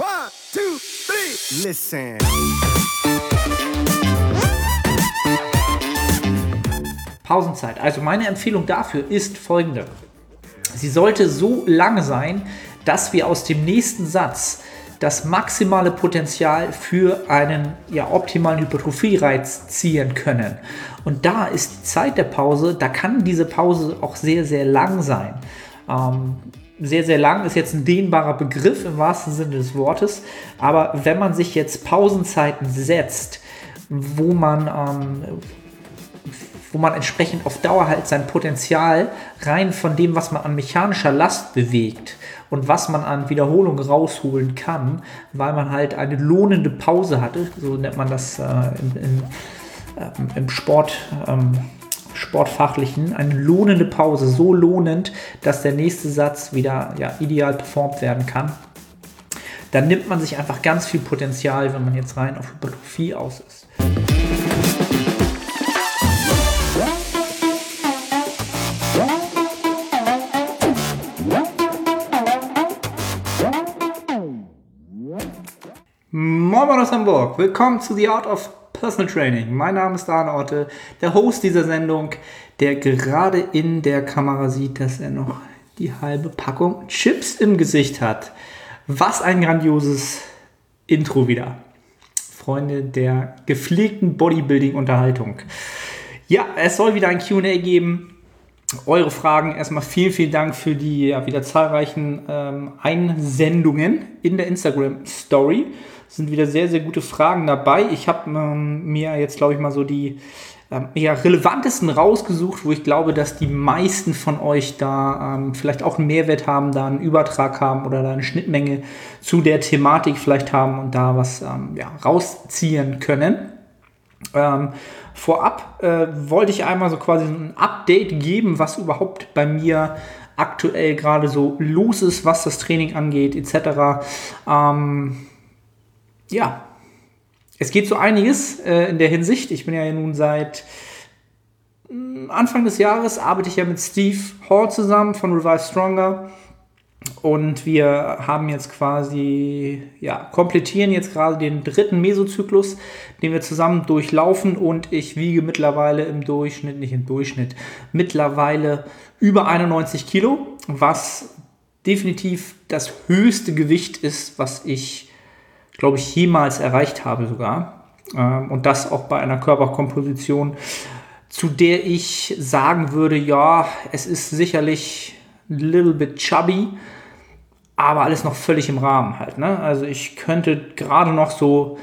One, two, three. Listen. Pausenzeit. Also meine Empfehlung dafür ist folgende. Sie sollte so lange sein, dass wir aus dem nächsten Satz das maximale Potenzial für einen ja, optimalen Hypertrophie-Reiz ziehen können. Und da ist die Zeit der Pause, da kann diese Pause auch sehr, sehr lang sein. Ähm, sehr, sehr lang ist jetzt ein dehnbarer Begriff im wahrsten Sinne des Wortes. Aber wenn man sich jetzt Pausenzeiten setzt, wo man, ähm, wo man entsprechend auf Dauer halt sein Potenzial rein von dem, was man an mechanischer Last bewegt und was man an Wiederholung rausholen kann, weil man halt eine lohnende Pause hatte, so nennt man das äh, im, im, äh, im Sport. Ähm, sportfachlichen eine lohnende Pause, so lohnend, dass der nächste Satz wieder ja, ideal performt werden kann. Dann nimmt man sich einfach ganz viel Potenzial, wenn man jetzt rein auf Hypertrophie aus ist. Moin aus Hamburg, willkommen zu The Art of Personal Training. Mein Name ist Dan Orte, der Host dieser Sendung, der gerade in der Kamera sieht, dass er noch die halbe Packung Chips im Gesicht hat. Was ein grandioses Intro wieder. Freunde der gepflegten Bodybuilding-Unterhaltung. Ja, es soll wieder ein QA geben. Eure Fragen. Erstmal vielen, vielen Dank für die ja, wieder zahlreichen ähm, Einsendungen in der Instagram Story sind wieder sehr, sehr gute Fragen dabei. Ich habe ähm, mir jetzt, glaube ich, mal so die ähm, ja, relevantesten rausgesucht, wo ich glaube, dass die meisten von euch da ähm, vielleicht auch einen Mehrwert haben, da einen Übertrag haben oder da eine Schnittmenge zu der Thematik vielleicht haben und da was ähm, ja, rausziehen können. Ähm, vorab äh, wollte ich einmal so quasi ein Update geben, was überhaupt bei mir aktuell gerade so los ist, was das Training angeht, etc. Ähm, ja, es geht so einiges äh, in der Hinsicht. Ich bin ja nun seit mm, Anfang des Jahres arbeite ich ja mit Steve Hall zusammen von Revive Stronger. Und wir haben jetzt quasi, ja, komplettieren jetzt gerade den dritten Mesozyklus, den wir zusammen durchlaufen. Und ich wiege mittlerweile im Durchschnitt, nicht im Durchschnitt, mittlerweile über 91 Kilo, was definitiv das höchste Gewicht ist, was ich glaube ich, jemals erreicht habe sogar. Ähm, und das auch bei einer Körperkomposition, zu der ich sagen würde, ja, es ist sicherlich ein little bit chubby, aber alles noch völlig im Rahmen halt. Ne? Also ich könnte gerade noch so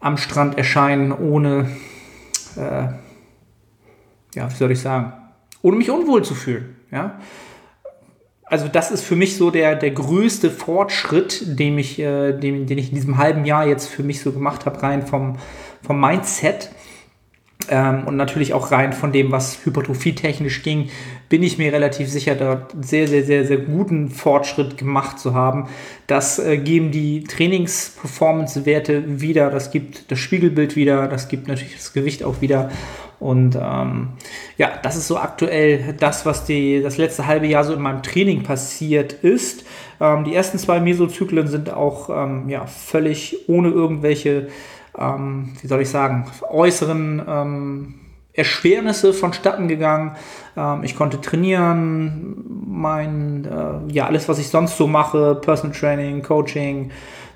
am Strand erscheinen, ohne, äh, ja, wie soll ich sagen, ohne mich unwohl zu fühlen. Ja? Also das ist für mich so der, der größte Fortschritt, den ich, äh, den, den ich in diesem halben Jahr jetzt für mich so gemacht habe, rein vom, vom Mindset. Ähm, und natürlich auch rein von dem, was hypertrophie-technisch ging, bin ich mir relativ sicher, dort sehr, sehr, sehr, sehr guten Fortschritt gemacht zu haben. Das äh, geben die Trainings-Performance-Werte wieder, das gibt das Spiegelbild wieder, das gibt natürlich das Gewicht auch wieder. Und ähm, ja, das ist so aktuell das, was die, das letzte halbe Jahr so in meinem Training passiert ist. Ähm, die ersten zwei Mesozyklen sind auch ähm, ja, völlig ohne irgendwelche, ähm, wie soll ich sagen, äußeren ähm, Erschwernisse vonstatten gegangen. Ähm, ich konnte trainieren, mein, äh, ja, alles, was ich sonst so mache, Personal Training, Coaching,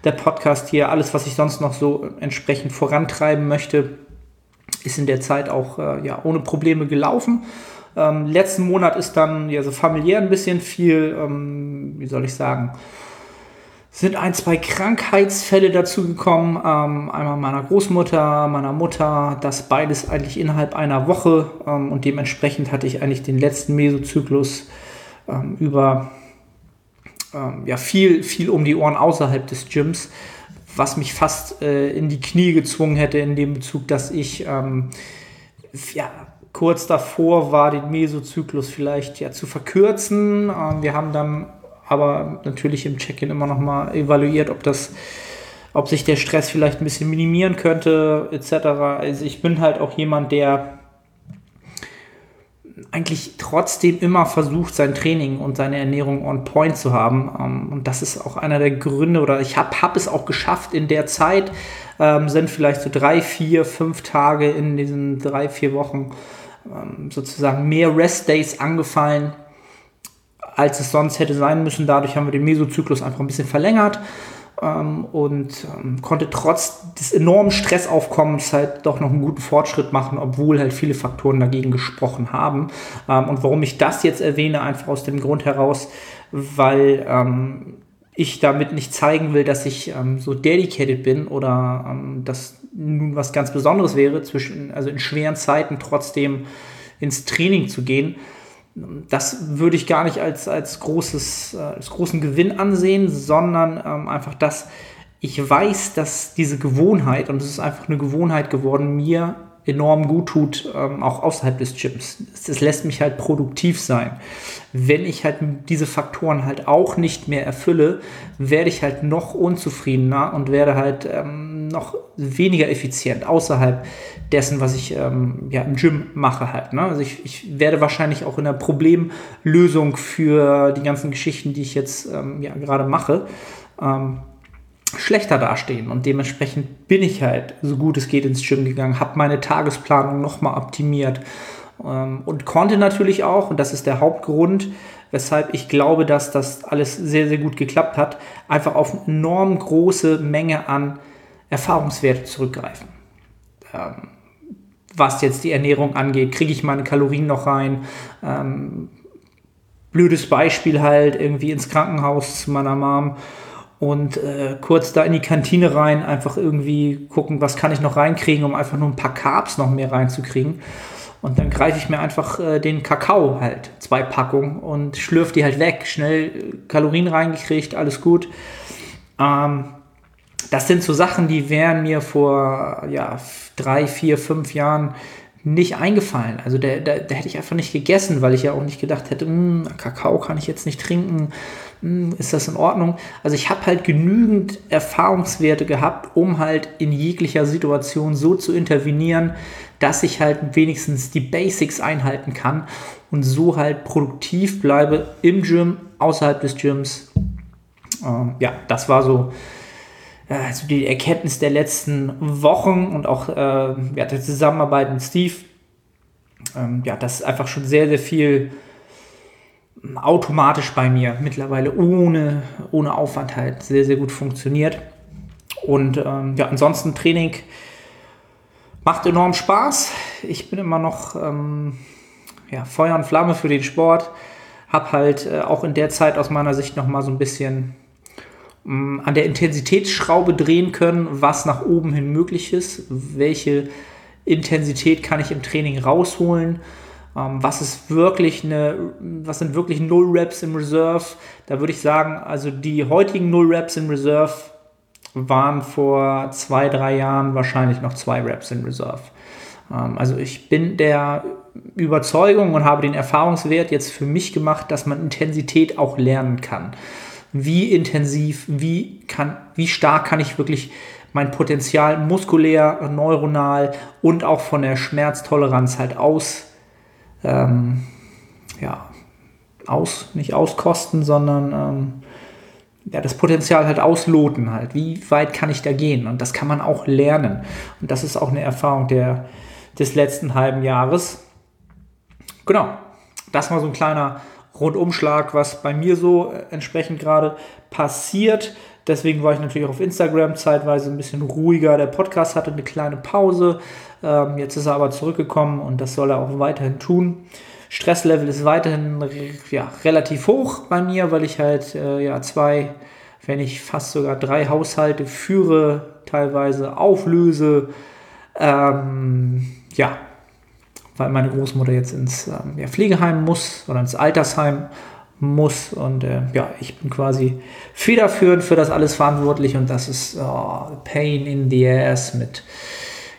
der Podcast hier, alles, was ich sonst noch so entsprechend vorantreiben möchte ist in der Zeit auch äh, ja, ohne Probleme gelaufen. Ähm, letzten Monat ist dann ja so familiär ein bisschen viel, ähm, wie soll ich sagen, sind ein, zwei Krankheitsfälle dazugekommen. Ähm, einmal meiner Großmutter, meiner Mutter, das beides eigentlich innerhalb einer Woche. Ähm, und dementsprechend hatte ich eigentlich den letzten Mesozyklus ähm, über ähm, ja, viel, viel um die Ohren außerhalb des Gyms was mich fast äh, in die Knie gezwungen hätte in dem Bezug, dass ich ähm, ja, kurz davor war, den Mesozyklus vielleicht ja zu verkürzen. Ähm, wir haben dann aber natürlich im Check-in immer noch mal evaluiert, ob das ob sich der Stress vielleicht ein bisschen minimieren könnte, etc. Also ich bin halt auch jemand, der eigentlich trotzdem immer versucht, sein Training und seine Ernährung on point zu haben. Ähm, und das ist auch einer der Gründe, oder ich habe hab es auch geschafft in der Zeit, ähm, sind vielleicht so drei, vier, fünf Tage in diesen drei, vier Wochen ähm, sozusagen mehr Rest-Days angefallen, als es sonst hätte sein müssen. Dadurch haben wir den Mesozyklus einfach ein bisschen verlängert ähm, und ähm, konnte trotz des enormen Stressaufkommens halt doch noch einen guten Fortschritt machen, obwohl halt viele Faktoren dagegen gesprochen haben. Ähm, und warum ich das jetzt erwähne, einfach aus dem Grund heraus, weil ähm, ich damit nicht zeigen will, dass ich ähm, so dedicated bin oder ähm, dass nun was ganz Besonderes wäre, zwischen, also in schweren Zeiten trotzdem ins Training zu gehen, das würde ich gar nicht als, als, großes, äh, als großen Gewinn ansehen, sondern ähm, einfach, dass ich weiß, dass diese Gewohnheit, und es ist einfach eine Gewohnheit geworden, mir enorm gut tut, ähm, auch außerhalb des Gyms. Es lässt mich halt produktiv sein. Wenn ich halt diese Faktoren halt auch nicht mehr erfülle, werde ich halt noch unzufriedener und werde halt ähm, noch weniger effizient außerhalb dessen, was ich ähm, ja, im Gym mache halt. Ne? Also ich, ich werde wahrscheinlich auch in der Problemlösung für die ganzen Geschichten, die ich jetzt ähm, ja, gerade mache, ähm, schlechter dastehen. Und dementsprechend bin ich halt so gut es geht ins Gym gegangen, habe meine Tagesplanung nochmal optimiert ähm, und konnte natürlich auch, und das ist der Hauptgrund, weshalb ich glaube, dass das alles sehr, sehr gut geklappt hat, einfach auf enorm große Menge an Erfahrungswerte zurückgreifen. Ähm, was jetzt die Ernährung angeht, kriege ich meine Kalorien noch rein? Ähm, blödes Beispiel halt, irgendwie ins Krankenhaus zu meiner Mom und äh, kurz da in die Kantine rein, einfach irgendwie gucken, was kann ich noch reinkriegen, um einfach nur ein paar Carbs noch mehr reinzukriegen. Und dann greife ich mir einfach äh, den Kakao halt, zwei Packungen und schlürfe die halt weg. Schnell Kalorien reingekriegt, alles gut. Ähm, das sind so Sachen, die wären mir vor ja, drei, vier, fünf Jahren nicht eingefallen. Also da, da, hätte ich einfach nicht gegessen, weil ich ja auch nicht gedacht hätte, hm, Kakao kann ich jetzt nicht trinken, ist das in Ordnung? Also ich habe halt genügend Erfahrungswerte gehabt, um halt in jeglicher Situation so zu intervenieren, dass ich halt wenigstens die Basics einhalten kann und so halt produktiv bleibe im Gym, außerhalb des Gyms. Ähm, ja, das war so also die Erkenntnis der letzten Wochen und auch äh, ja, der Zusammenarbeit mit Steve, ähm, ja, das ist einfach schon sehr, sehr viel automatisch bei mir mittlerweile ohne, ohne Aufwand halt sehr, sehr gut funktioniert. Und ähm, ja, ansonsten Training macht enorm Spaß. Ich bin immer noch ähm, ja, Feuer und Flamme für den Sport. Hab halt äh, auch in der Zeit aus meiner Sicht noch mal so ein bisschen Mm, an der Intensitätsschraube drehen können, was nach oben hin möglich ist, welche Intensität kann ich im Training rausholen, ähm, was ist wirklich eine, was sind wirklich Null Reps im Reserve. Da würde ich sagen, also die heutigen Null Reps im Reserve waren vor zwei, drei Jahren wahrscheinlich noch zwei Reps in Reserve. Ähm, also ich bin der Überzeugung und habe den Erfahrungswert jetzt für mich gemacht, dass man Intensität auch lernen kann wie intensiv, wie, kann, wie stark kann ich wirklich mein Potenzial muskulär, neuronal und auch von der Schmerztoleranz halt aus, ähm, ja, aus, nicht auskosten, sondern ähm, ja, das Potenzial halt ausloten halt. Wie weit kann ich da gehen? Und das kann man auch lernen. Und das ist auch eine Erfahrung der, des letzten halben Jahres. Genau. Das war so ein kleiner Rundumschlag, was bei mir so äh, entsprechend gerade passiert. Deswegen war ich natürlich auch auf Instagram zeitweise ein bisschen ruhiger. Der Podcast hatte eine kleine Pause. Ähm, jetzt ist er aber zurückgekommen und das soll er auch weiterhin tun. Stresslevel ist weiterhin ja, relativ hoch bei mir, weil ich halt äh, ja, zwei, wenn ich fast sogar drei Haushalte führe, teilweise auflöse. Ähm, ja, weil meine Großmutter jetzt ins ähm, ja, Pflegeheim muss oder ins Altersheim muss. Und äh, ja, ich bin quasi federführend für das alles verantwortlich und das ist oh, Pain in the Ass mit,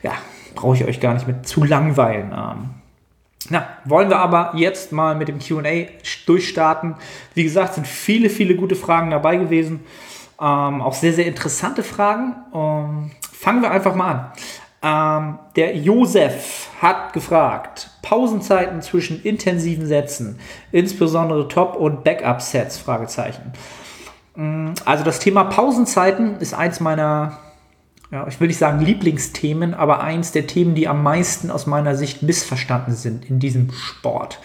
ja, brauche ich euch gar nicht mit zu langweilen. Ähm, na, wollen wir aber jetzt mal mit dem QA durchstarten. Wie gesagt, sind viele, viele gute Fragen dabei gewesen. Ähm, auch sehr, sehr interessante Fragen. Ähm, fangen wir einfach mal an. Ähm, der Josef hat gefragt, Pausenzeiten zwischen intensiven Sätzen, insbesondere Top- und Backup-Sets? Fragezeichen. Mm, also das Thema Pausenzeiten ist eins meiner, ja, ich will nicht sagen Lieblingsthemen, aber eins der Themen, die am meisten aus meiner Sicht missverstanden sind in diesem Sport.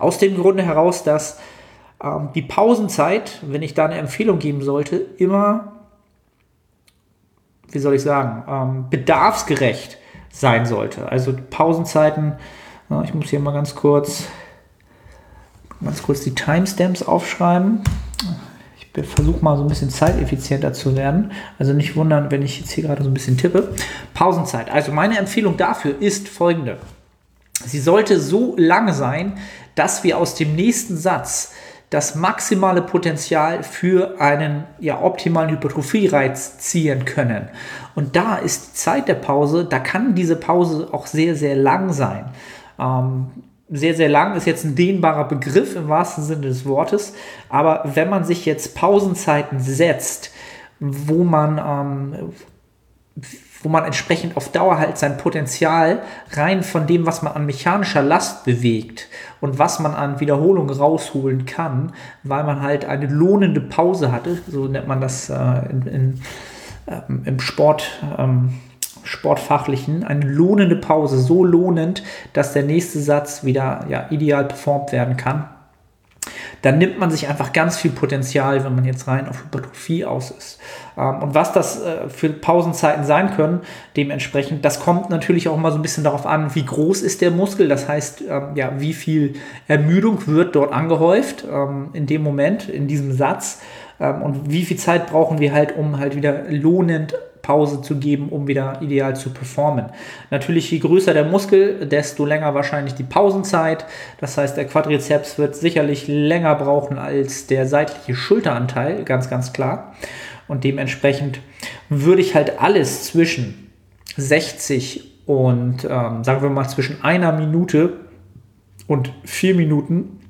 Aus dem Grunde heraus, dass ähm, die Pausenzeit, wenn ich da eine Empfehlung geben sollte, immer, wie soll ich sagen, ähm, bedarfsgerecht sein sollte. Also Pausenzeiten, ich muss hier mal ganz kurz, ganz kurz die Timestamps aufschreiben. Ich versuche mal so ein bisschen zeiteffizienter zu werden. Also nicht wundern, wenn ich jetzt hier gerade so ein bisschen tippe. Pausenzeit. Also meine Empfehlung dafür ist folgende. Sie sollte so lang sein, dass wir aus dem nächsten Satz das maximale Potenzial für einen ja, optimalen Hypertrophie-Reiz ziehen können. Und da ist die Zeit der Pause, da kann diese Pause auch sehr, sehr lang sein. Ähm, sehr, sehr lang ist jetzt ein dehnbarer Begriff im wahrsten Sinne des Wortes, aber wenn man sich jetzt Pausenzeiten setzt, wo man ähm, wo man entsprechend auf Dauer halt sein Potenzial rein von dem, was man an mechanischer Last bewegt und was man an Wiederholung rausholen kann, weil man halt eine lohnende Pause hatte, so nennt man das äh, in, in, äh, im Sport. Ähm, Sportfachlichen eine lohnende Pause, so lohnend, dass der nächste Satz wieder ja, ideal performt werden kann. Dann nimmt man sich einfach ganz viel Potenzial, wenn man jetzt rein auf Hypertrophie aus ist. Ähm, und was das äh, für Pausenzeiten sein können, dementsprechend, das kommt natürlich auch mal so ein bisschen darauf an, wie groß ist der Muskel, das heißt, ähm, ja, wie viel Ermüdung wird dort angehäuft ähm, in dem Moment, in diesem Satz. Und wie viel Zeit brauchen wir halt, um halt wieder lohnend Pause zu geben, um wieder ideal zu performen. Natürlich, je größer der Muskel, desto länger wahrscheinlich die Pausenzeit. Das heißt, der Quadrizeps wird sicherlich länger brauchen als der seitliche Schulteranteil, ganz, ganz klar. Und dementsprechend würde ich halt alles zwischen 60 und ähm, sagen wir mal zwischen einer Minute und vier Minuten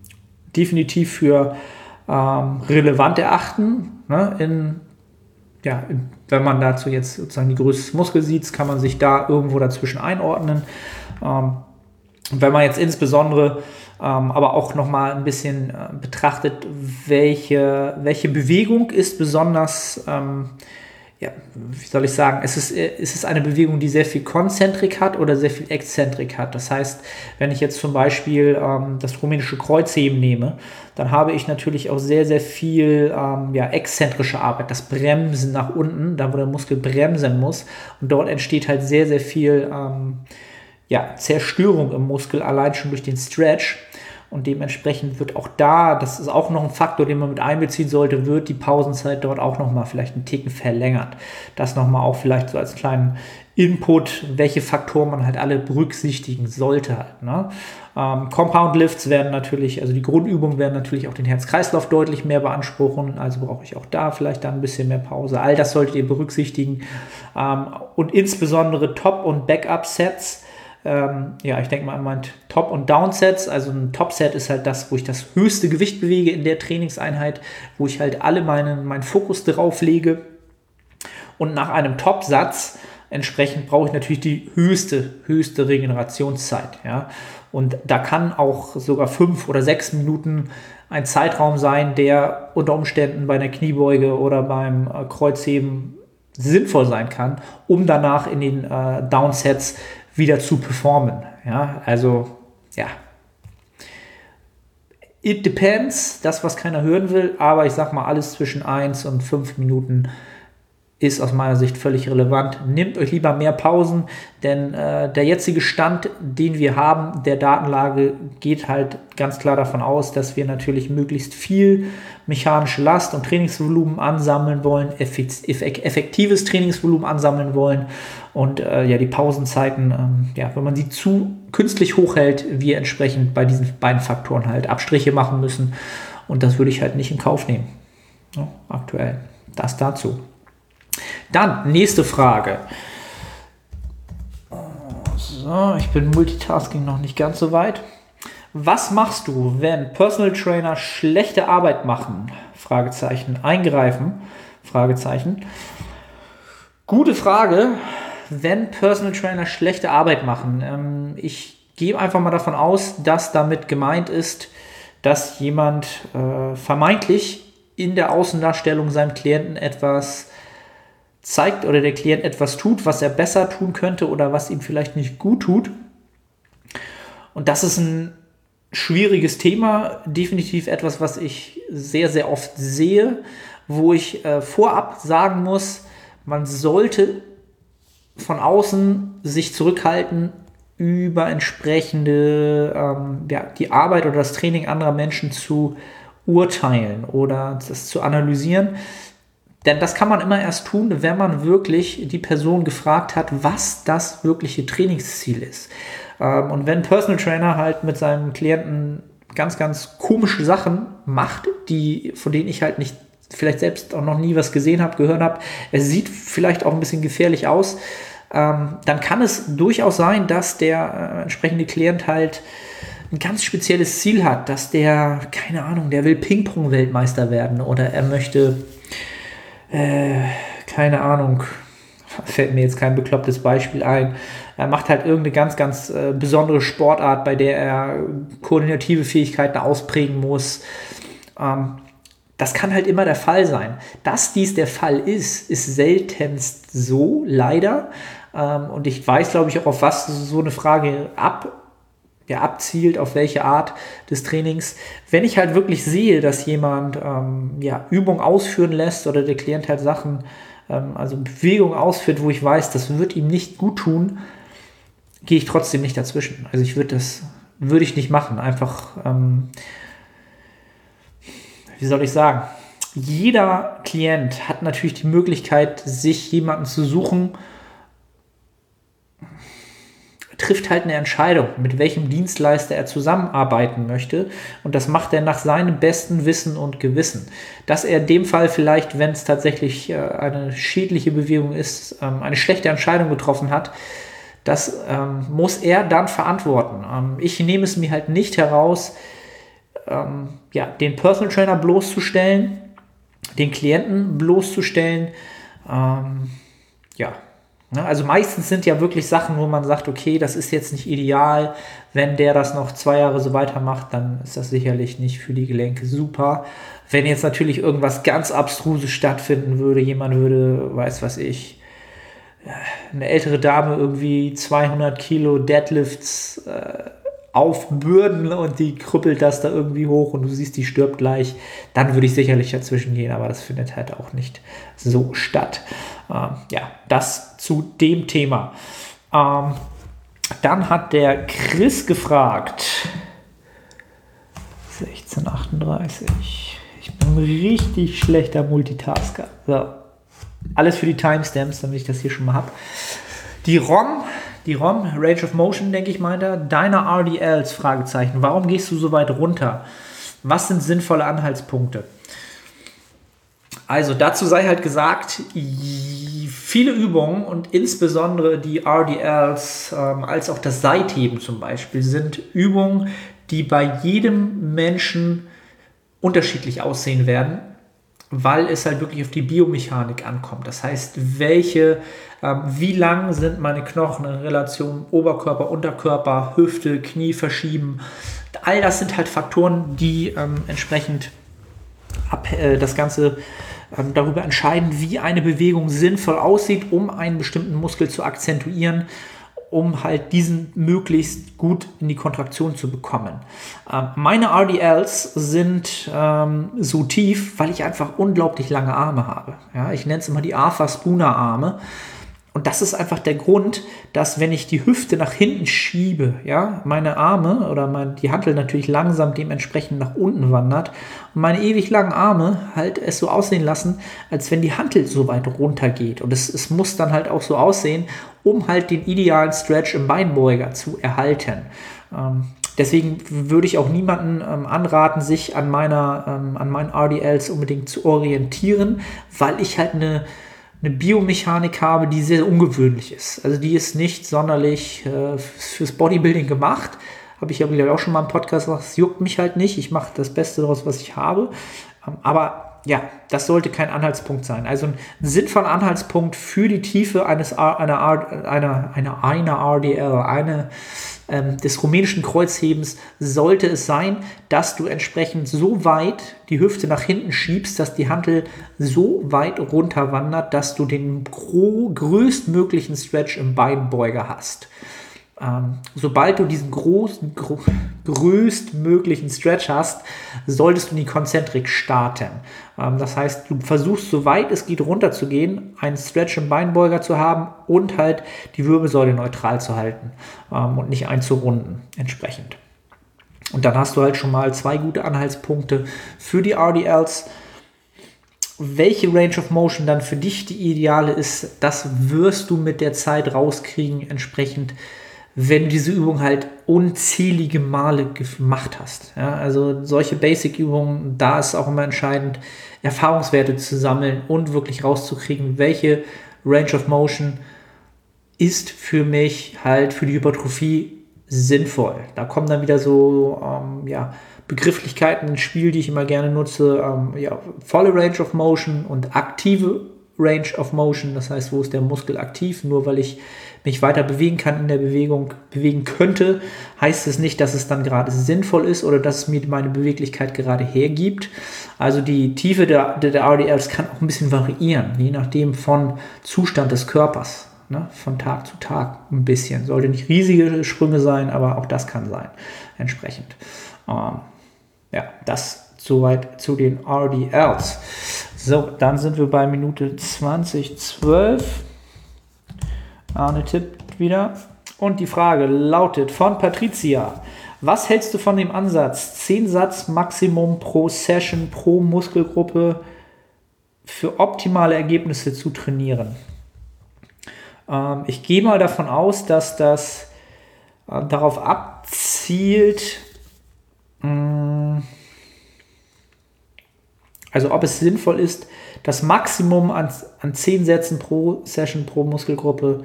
definitiv für ähm, relevant erachten. Ne, in ja, wenn man dazu jetzt sozusagen die Größe des Muskels sieht, kann man sich da irgendwo dazwischen einordnen. Ähm, wenn man jetzt insbesondere ähm, aber auch nochmal ein bisschen äh, betrachtet, welche, welche Bewegung ist besonders ähm, ja, wie soll ich sagen, es ist, es ist eine Bewegung, die sehr viel Konzentrik hat oder sehr viel Exzentrik hat. Das heißt, wenn ich jetzt zum Beispiel ähm, das rumänische Kreuzheben nehme, dann habe ich natürlich auch sehr, sehr viel ähm, ja, exzentrische Arbeit, das Bremsen nach unten, da wo der Muskel bremsen muss. Und dort entsteht halt sehr, sehr viel ähm, ja, Zerstörung im Muskel, allein schon durch den Stretch. Und dementsprechend wird auch da, das ist auch noch ein Faktor, den man mit einbeziehen sollte, wird die Pausenzeit dort auch nochmal vielleicht einen Ticken verlängert. Das nochmal auch vielleicht so als kleinen Input, welche Faktoren man halt alle berücksichtigen sollte. Halt, ne? ähm, Compound Lifts werden natürlich, also die Grundübungen werden natürlich auch den Herz-Kreislauf deutlich mehr beanspruchen, also brauche ich auch da vielleicht dann ein bisschen mehr Pause. All das solltet ihr berücksichtigen. Ähm, und insbesondere Top- und Backup-Sets ähm, ja, ich denke mal, man meint Top- und Downsets. Also ein Top-Set ist halt das, wo ich das höchste Gewicht bewege in der Trainingseinheit, wo ich halt alle meinen, meinen Fokus drauf lege. Und nach einem Top-Satz entsprechend brauche ich natürlich die höchste, höchste Regenerationszeit. Ja? Und da kann auch sogar fünf oder sechs Minuten ein Zeitraum sein, der unter Umständen bei einer Kniebeuge oder beim äh, Kreuzheben sinnvoll sein kann, um danach in den äh, Downsets wieder zu performen. Ja, also ja. It depends, das, was keiner hören will, aber ich sag mal, alles zwischen 1 und 5 Minuten ist aus meiner Sicht völlig relevant. Nehmt euch lieber mehr Pausen, denn äh, der jetzige Stand, den wir haben, der Datenlage, geht halt ganz klar davon aus, dass wir natürlich möglichst viel mechanische Last und Trainingsvolumen ansammeln wollen, effektives Trainingsvolumen ansammeln wollen und äh, ja, die Pausenzeiten, ähm, ja, wenn man sie zu künstlich hochhält, wir entsprechend bei diesen beiden Faktoren halt Abstriche machen müssen und das würde ich halt nicht in Kauf nehmen. Ja, aktuell. Das dazu. Dann, nächste Frage. So, ich bin Multitasking noch nicht ganz so weit. Was machst du, wenn Personal Trainer schlechte Arbeit machen? Fragezeichen. Eingreifen? Fragezeichen. Gute Frage. Wenn Personal Trainer schlechte Arbeit machen. Ähm, ich gehe einfach mal davon aus, dass damit gemeint ist, dass jemand äh, vermeintlich in der Außendarstellung seinem Klienten etwas zeigt oder der Klient etwas tut, was er besser tun könnte oder was ihm vielleicht nicht gut tut. Und das ist ein schwieriges Thema, definitiv etwas, was ich sehr, sehr oft sehe, wo ich äh, vorab sagen muss, man sollte von außen sich zurückhalten, über entsprechende, ähm, ja, die Arbeit oder das Training anderer Menschen zu urteilen oder das zu analysieren. Denn das kann man immer erst tun, wenn man wirklich die Person gefragt hat, was das wirkliche Trainingsziel ist. Ähm, und wenn Personal Trainer halt mit seinem Klienten ganz, ganz komische Sachen macht, die, von denen ich halt nicht vielleicht selbst auch noch nie was gesehen habe, gehört habe, es sieht vielleicht auch ein bisschen gefährlich aus, ähm, dann kann es durchaus sein, dass der äh, entsprechende Klient halt ein ganz spezielles Ziel hat, dass der, keine Ahnung, der will Ping-Pong-Weltmeister werden oder er möchte, äh, keine Ahnung, fällt mir jetzt kein beklopptes Beispiel ein. Er macht halt irgendeine ganz, ganz äh, besondere Sportart, bei der er koordinative Fähigkeiten ausprägen muss. Ähm, das kann halt immer der Fall sein. Dass dies der Fall ist, ist seltenst so, leider. Ähm, und ich weiß, glaube ich, auch, auf was so eine Frage ab, ja, abzielt, auf welche Art des Trainings. Wenn ich halt wirklich sehe, dass jemand ähm, ja, Übung ausführen lässt oder der Klient halt Sachen, ähm, also Bewegung ausführt, wo ich weiß, das wird ihm nicht gut tun, gehe ich trotzdem nicht dazwischen. Also ich würde das, würde ich nicht machen. Einfach, ähm, wie soll ich sagen? Jeder Klient hat natürlich die Möglichkeit, sich jemanden zu suchen, trifft halt eine Entscheidung, mit welchem Dienstleister er zusammenarbeiten möchte. Und das macht er nach seinem besten Wissen und Gewissen. Dass er in dem Fall vielleicht, wenn es tatsächlich äh, eine schädliche Bewegung ist, ähm, eine schlechte Entscheidung getroffen hat, das ähm, muss er dann verantworten. Ähm, ich nehme es mir halt nicht heraus, ja, den Personal Trainer bloßzustellen, den Klienten bloßzustellen. ja, Ne? Also meistens sind ja wirklich Sachen, wo man sagt, okay, das ist jetzt nicht ideal. Wenn der das noch zwei Jahre so weitermacht, dann ist das sicherlich nicht für die Gelenke super. Wenn jetzt natürlich irgendwas ganz Abstruses stattfinden würde, jemand würde, weiß was ich, eine ältere Dame irgendwie 200 Kilo Deadlifts äh, aufbürden und die krüppelt das da irgendwie hoch und du siehst, die stirbt gleich, dann würde ich sicherlich dazwischen gehen, aber das findet halt auch nicht so statt. Ähm, ja, das zu dem Thema. Ähm, dann hat der Chris gefragt. 1638. Ich bin richtig schlechter Multitasker. So. Alles für die Timestamps, damit ich das hier schon mal habe. Die ROM, die ROM, Range of Motion, denke ich, meint er. Deine RDLs, Fragezeichen. Warum gehst du so weit runter? Was sind sinnvolle Anhaltspunkte? Also dazu sei halt gesagt, viele Übungen und insbesondere die RDLs ähm, als auch das Seitheben zum Beispiel sind Übungen, die bei jedem Menschen unterschiedlich aussehen werden, weil es halt wirklich auf die Biomechanik ankommt. Das heißt, welche, wie lang sind meine Knochen in Relation Oberkörper, Unterkörper, Hüfte, Knie verschieben. All das sind halt Faktoren, die ähm, entsprechend ab, äh, das Ganze ähm, darüber entscheiden, wie eine Bewegung sinnvoll aussieht, um einen bestimmten Muskel zu akzentuieren, um halt diesen möglichst gut in die Kontraktion zu bekommen. Ähm, meine RDLs sind ähm, so tief, weil ich einfach unglaublich lange Arme habe. Ja, ich nenne es immer die Arthur Spooner Arme. Und das ist einfach der Grund, dass wenn ich die Hüfte nach hinten schiebe, ja, meine Arme oder mein, die Hantel natürlich langsam dementsprechend nach unten wandert und meine ewig langen Arme halt es so aussehen lassen, als wenn die Hantel so weit runter geht. Und es, es muss dann halt auch so aussehen, um halt den idealen Stretch im Beinbeuger zu erhalten. Ähm, deswegen würde ich auch niemanden ähm, anraten, sich an meiner, ähm, an meinen RDLs unbedingt zu orientieren, weil ich halt eine eine Biomechanik habe, die sehr ungewöhnlich ist. Also die ist nicht sonderlich äh, fürs Bodybuilding gemacht. Habe ich ja auch schon mal im Podcast gesagt, es juckt mich halt nicht. Ich mache das Beste daraus, was ich habe. Ähm, aber ja, das sollte kein Anhaltspunkt sein. Also ein sinnvoller Anhaltspunkt für die Tiefe eines, einer, einer, einer, einer RDL, eine, ähm, des rumänischen Kreuzhebens, sollte es sein, dass du entsprechend so weit die Hüfte nach hinten schiebst, dass die Hantel so weit runter wandert, dass du den größtmöglichen Stretch im Beinbeuger hast. Ähm, sobald du diesen großen, gro größtmöglichen Stretch hast, solltest du die Konzentrik starten. Ähm, das heißt, du versuchst, soweit es geht, runterzugehen, einen Stretch im Beinbeuger zu haben und halt die Wirbelsäule neutral zu halten ähm, und nicht einzurunden entsprechend. Und dann hast du halt schon mal zwei gute Anhaltspunkte für die RDLs. Welche Range of Motion dann für dich die ideale ist, das wirst du mit der Zeit rauskriegen, entsprechend wenn du diese Übung halt unzählige Male gemacht hast. Ja, also solche Basic-Übungen, da ist auch immer entscheidend, Erfahrungswerte zu sammeln und wirklich rauszukriegen, welche Range of Motion ist für mich halt für die Hypertrophie sinnvoll. Da kommen dann wieder so ähm, ja, Begrifflichkeiten ins Spiel, die ich immer gerne nutze. Ähm, ja, volle Range of Motion und aktive Range of Motion, das heißt, wo ist der Muskel aktiv? Nur weil ich mich weiter bewegen kann in der Bewegung, bewegen könnte, heißt es nicht, dass es dann gerade sinnvoll ist oder dass es mir meine Beweglichkeit gerade hergibt. Also die Tiefe der, der, der RDLs kann auch ein bisschen variieren, je nachdem von Zustand des Körpers. Ne, von Tag zu Tag ein bisschen. Sollte nicht riesige Sprünge sein, aber auch das kann sein, entsprechend. Ähm, ja, das soweit zu den RDLs. So, dann sind wir bei Minute 2012. Arne tippt wieder. Und die Frage lautet von Patricia. Was hältst du von dem Ansatz 10 Satz Maximum pro Session pro Muskelgruppe für optimale Ergebnisse zu trainieren? Ähm, ich gehe mal davon aus, dass das äh, darauf abzielt, mh, mm, also ob es sinnvoll ist, das Maximum an, an 10 Sätzen pro Session pro Muskelgruppe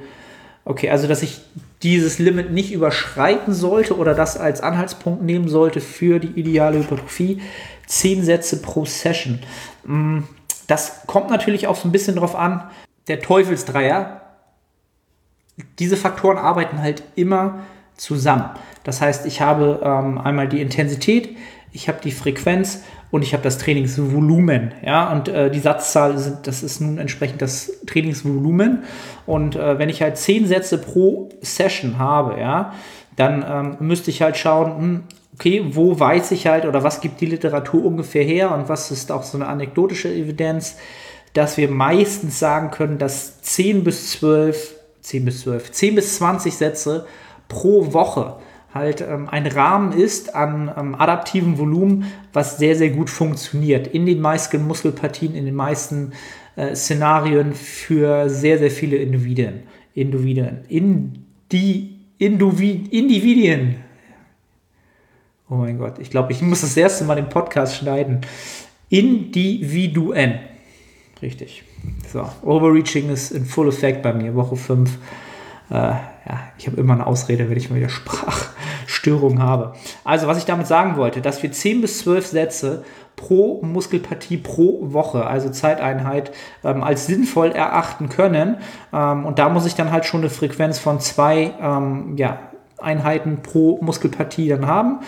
Okay, also dass ich dieses Limit nicht überschreiten sollte oder das als Anhaltspunkt nehmen sollte für die ideale Hypertrophie. Zehn Sätze pro Session. Mm, das kommt natürlich auch so ein bisschen drauf an. Der Teufelsdreier, diese Faktoren arbeiten halt immer zusammen. Das heißt, ich habe ähm, einmal die Intensität, ich habe die Frequenz und ich habe das Trainingsvolumen. Ja, und äh, die Satzzahl, sind, das ist nun entsprechend das Trainingsvolumen. Und äh, wenn ich halt zehn Sätze pro Session habe, ja, dann ähm, müsste ich halt schauen, hm, okay, wo weiß ich halt oder was gibt die Literatur ungefähr her und was ist auch so eine anekdotische Evidenz, dass wir meistens sagen können, dass 10 bis 12, 10 bis 12, 10 bis 20 Sätze pro Woche halt ähm, ein Rahmen ist an ähm, adaptivem Volumen, was sehr, sehr gut funktioniert. In den meisten Muskelpartien, in den meisten äh, Szenarien für sehr, sehr viele Individuen. Individuen. In die Indivi Individuen. Oh mein Gott, ich glaube, ich muss das erste Mal den Podcast schneiden. Individuen. Richtig. So, Overreaching ist in full effect bei mir, Woche 5. Äh, ja, ich habe immer eine Ausrede, wenn ich mal wieder Sprachstörungen habe. Also, was ich damit sagen wollte, dass wir 10 bis 12 Sätze pro Muskelpartie pro Woche, also Zeiteinheit, ähm, als sinnvoll erachten können. Ähm, und da muss ich dann halt schon eine Frequenz von zwei ähm, ja, Einheiten pro Muskelpartie dann haben.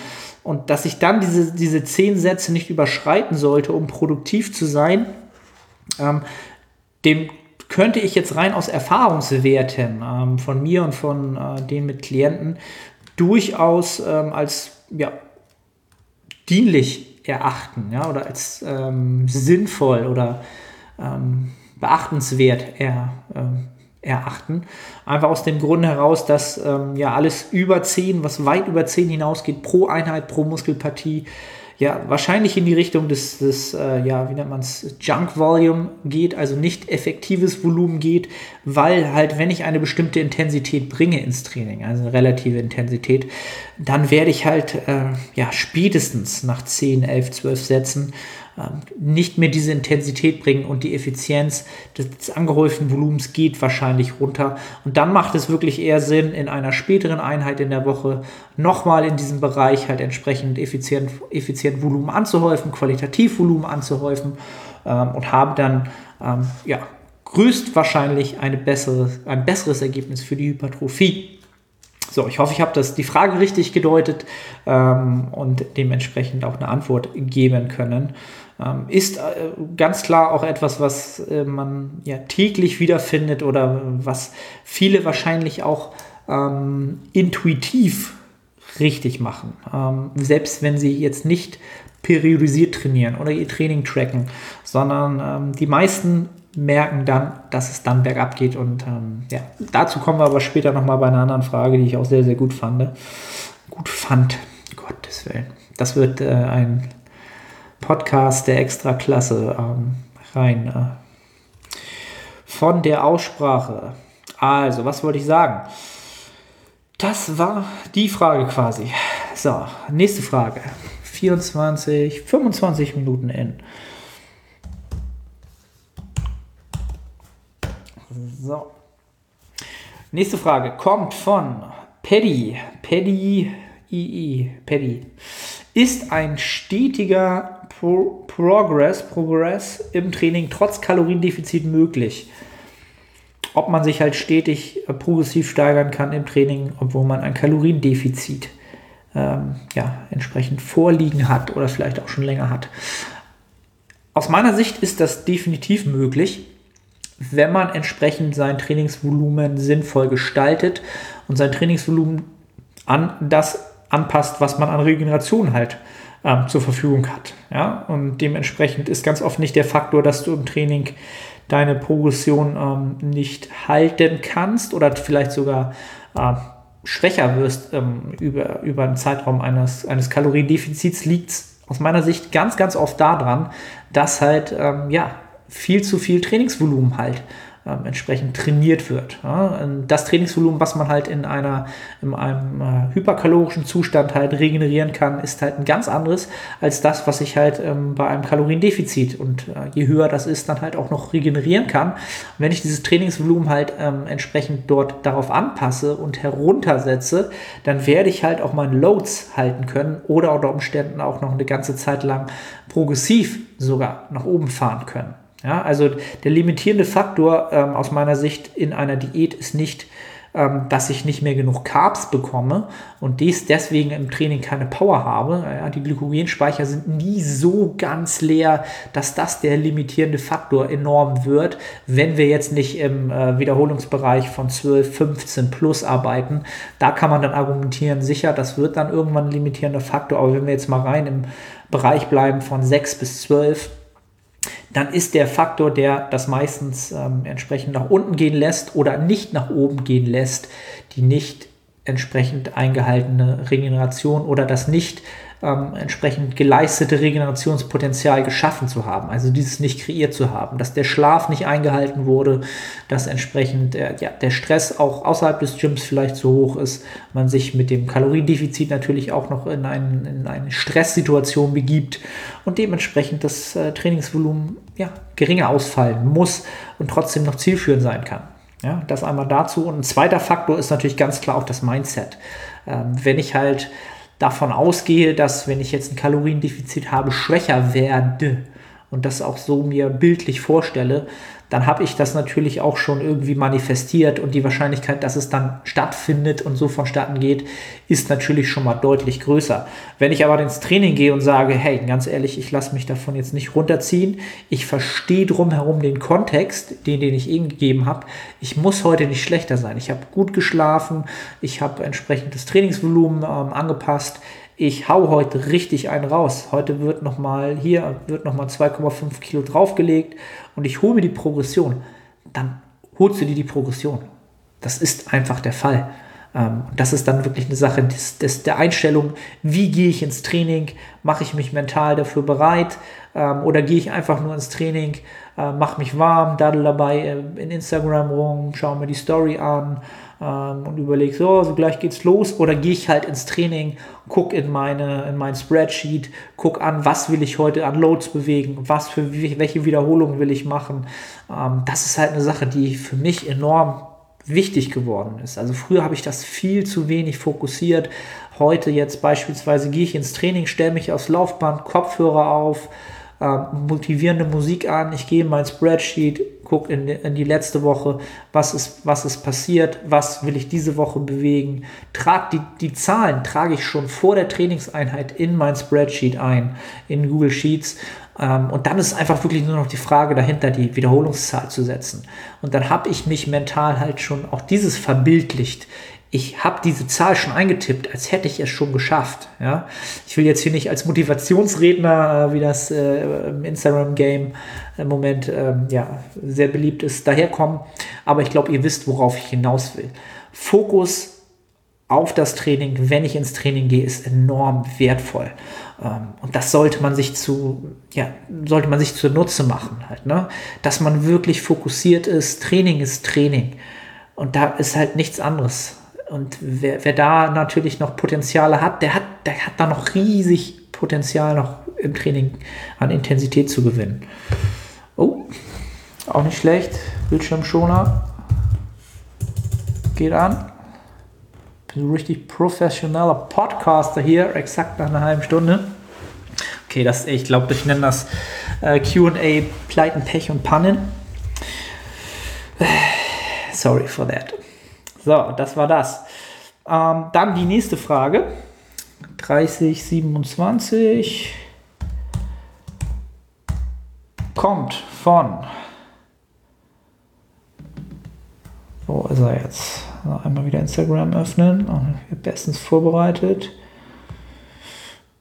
Und dass ich dann diese, diese zehn Sätze nicht überschreiten sollte, um produktiv zu sein, ähm, dem könnte ich jetzt rein aus Erfahrungswerten ähm, von mir und von äh, den mit Klienten durchaus ähm, als ja, dienlich erachten ja, oder als ähm, sinnvoll oder ähm, beachtenswert er, ähm, erachten. Einfach aus dem Grund heraus, dass ähm, ja alles über 10, was weit über 10 hinausgeht, pro Einheit, pro Muskelpartie, ja, wahrscheinlich in die Richtung des, des äh, ja, wie nennt man es, Junk Volume geht, also nicht effektives Volumen geht, weil halt, wenn ich eine bestimmte Intensität bringe ins Training, also eine relative Intensität, dann werde ich halt, äh, ja, spätestens nach 10, 11, 12 Sätzen nicht mehr diese Intensität bringen und die Effizienz des angehäuften Volumens geht wahrscheinlich runter. Und dann macht es wirklich eher Sinn, in einer späteren Einheit in der Woche nochmal in diesem Bereich halt entsprechend effizient, effizient Volumen anzuhäufen, qualitativ Volumen anzuhäufen ähm, und habe dann ähm, ja, größtwahrscheinlich eine bessere, ein besseres Ergebnis für die Hypertrophie. So, ich hoffe, ich habe das die Frage richtig gedeutet ähm, und dementsprechend auch eine Antwort geben können. Ähm, ist äh, ganz klar auch etwas, was äh, man ja täglich wiederfindet oder was viele wahrscheinlich auch ähm, intuitiv richtig machen. Ähm, selbst wenn sie jetzt nicht periodisiert trainieren oder ihr Training tracken, sondern ähm, die meisten merken dann, dass es dann bergab geht. Und ähm, ja, dazu kommen wir aber später nochmal bei einer anderen Frage, die ich auch sehr, sehr gut fand. Gut fand, Gottes Willen. Das wird äh, ein Podcast der Extraklasse ähm, rein. Äh, von der Aussprache. Also, was wollte ich sagen? Das war die Frage quasi. So, nächste Frage. 24, 25 Minuten in. So. Nächste Frage kommt von Paddy. Paddy II. Paddy. Ist ein stetiger Pro Progress, Progress im Training trotz Kaloriendefizit möglich? Ob man sich halt stetig äh, progressiv steigern kann im Training, obwohl man ein Kaloriendefizit ähm, ja, entsprechend vorliegen hat oder vielleicht auch schon länger hat. Aus meiner Sicht ist das definitiv möglich wenn man entsprechend sein Trainingsvolumen sinnvoll gestaltet und sein Trainingsvolumen an das anpasst, was man an Regeneration halt ähm, zur Verfügung hat. Ja? Und dementsprechend ist ganz oft nicht der Faktor, dass du im Training deine Progression ähm, nicht halten kannst oder vielleicht sogar äh, schwächer wirst ähm, über, über einen Zeitraum eines, eines Kaloriendefizits, liegt aus meiner Sicht ganz, ganz oft daran, dass halt ähm, ja, viel zu viel Trainingsvolumen halt ähm, entsprechend trainiert wird. Ja? Das Trainingsvolumen, was man halt in, einer, in einem äh, hyperkalorischen Zustand halt regenerieren kann, ist halt ein ganz anderes als das, was ich halt ähm, bei einem Kaloriendefizit und äh, je höher das ist, dann halt auch noch regenerieren kann. Und wenn ich dieses Trainingsvolumen halt ähm, entsprechend dort darauf anpasse und heruntersetze, dann werde ich halt auch meine Loads halten können oder unter Umständen auch noch eine ganze Zeit lang progressiv sogar nach oben fahren können. Ja, also der limitierende Faktor ähm, aus meiner Sicht in einer Diät ist nicht, ähm, dass ich nicht mehr genug Carbs bekomme und dies deswegen im Training keine Power habe. Ja, die Glykogenspeicher sind nie so ganz leer, dass das der limitierende Faktor enorm wird, wenn wir jetzt nicht im äh, Wiederholungsbereich von 12, 15 plus arbeiten. Da kann man dann argumentieren, sicher, das wird dann irgendwann ein limitierender Faktor, aber wenn wir jetzt mal rein im Bereich bleiben von 6 bis 12, dann ist der Faktor, der das meistens ähm, entsprechend nach unten gehen lässt oder nicht nach oben gehen lässt, die nicht entsprechend eingehaltene Regeneration oder das nicht ähm, entsprechend geleistete Regenerationspotenzial geschaffen zu haben, also dieses nicht kreiert zu haben, dass der Schlaf nicht eingehalten wurde, dass entsprechend äh, ja, der Stress auch außerhalb des Gyms vielleicht so hoch ist, man sich mit dem Kaloriendefizit natürlich auch noch in, ein, in eine Stresssituation begibt und dementsprechend das äh, Trainingsvolumen ja, geringer ausfallen muss und trotzdem noch zielführend sein kann. Ja, das einmal dazu. Und ein zweiter Faktor ist natürlich ganz klar auch das Mindset. Ähm, wenn ich halt davon ausgehe, dass wenn ich jetzt ein Kaloriendefizit habe, schwächer werde und das auch so mir bildlich vorstelle, dann habe ich das natürlich auch schon irgendwie manifestiert und die Wahrscheinlichkeit, dass es dann stattfindet und so vonstatten geht, ist natürlich schon mal deutlich größer. Wenn ich aber ins Training gehe und sage, hey, ganz ehrlich, ich lasse mich davon jetzt nicht runterziehen, ich verstehe drumherum den Kontext, den, den ich Ihnen gegeben habe, ich muss heute nicht schlechter sein. Ich habe gut geschlafen, ich habe entsprechend das Trainingsvolumen ähm, angepasst, ich hau heute richtig einen raus. Heute wird nochmal hier wird noch mal 2,5 Kilo draufgelegt und ich hole mir die Progression. Dann holst du dir die Progression. Das ist einfach der Fall. Ähm, das ist dann wirklich eine Sache des, des, der Einstellung, wie gehe ich ins Training, mache ich mich mental dafür bereit? Ähm, oder gehe ich einfach nur ins Training, äh, mache mich warm, daddel dabei äh, in Instagram rum, schaue mir die Story an ähm, und überlege, so, so gleich geht's los. Oder gehe ich halt ins Training, gucke in, meine, in mein Spreadsheet, gucke an, was will ich heute an Loads bewegen, was für welche Wiederholungen will ich machen. Ähm, das ist halt eine Sache, die für mich enorm wichtig geworden ist. Also früher habe ich das viel zu wenig fokussiert. Heute jetzt beispielsweise gehe ich ins Training, stelle mich aufs Laufband, Kopfhörer auf, äh, motivierende Musik an, ich gehe in mein Spreadsheet, gucke in, in, die letzte Woche, was ist, was ist passiert, was will ich diese Woche bewegen. Trag die, die Zahlen trage ich schon vor der Trainingseinheit in mein Spreadsheet ein, in Google Sheets und dann ist einfach wirklich nur noch die Frage dahinter, die Wiederholungszahl zu setzen. Und dann habe ich mich mental halt schon auch dieses verbildlicht. Ich habe diese Zahl schon eingetippt, als hätte ich es schon geschafft. Ja? Ich will jetzt hier nicht als Motivationsredner, äh, wie das äh, im Instagram-Game im Moment äh, ja, sehr beliebt ist, daherkommen. Aber ich glaube, ihr wisst, worauf ich hinaus will. Fokus auf das Training, wenn ich ins Training gehe, ist enorm wertvoll. Ähm, und das sollte man sich zu, ja, sollte man sich zunutze machen halt, ne? Dass man wirklich fokussiert ist. Training ist Training. Und da ist halt nichts anderes. Und wer, wer da natürlich noch Potenziale hat, der hat, der hat da noch riesig Potenzial noch im Training an Intensität zu gewinnen. Oh, auch nicht schlecht. Bildschirmschoner. Geht an. Bin so richtig professioneller Podcaster hier, exakt nach einer halben Stunde. Okay, das, ich glaube, ich nenne das äh, QA Pleiten, Pech und Pannen. Sorry for that. So, das war das. Ähm, dann die nächste Frage. 3027 kommt von. Wo ist er jetzt? Einmal wieder Instagram öffnen. Bestens vorbereitet.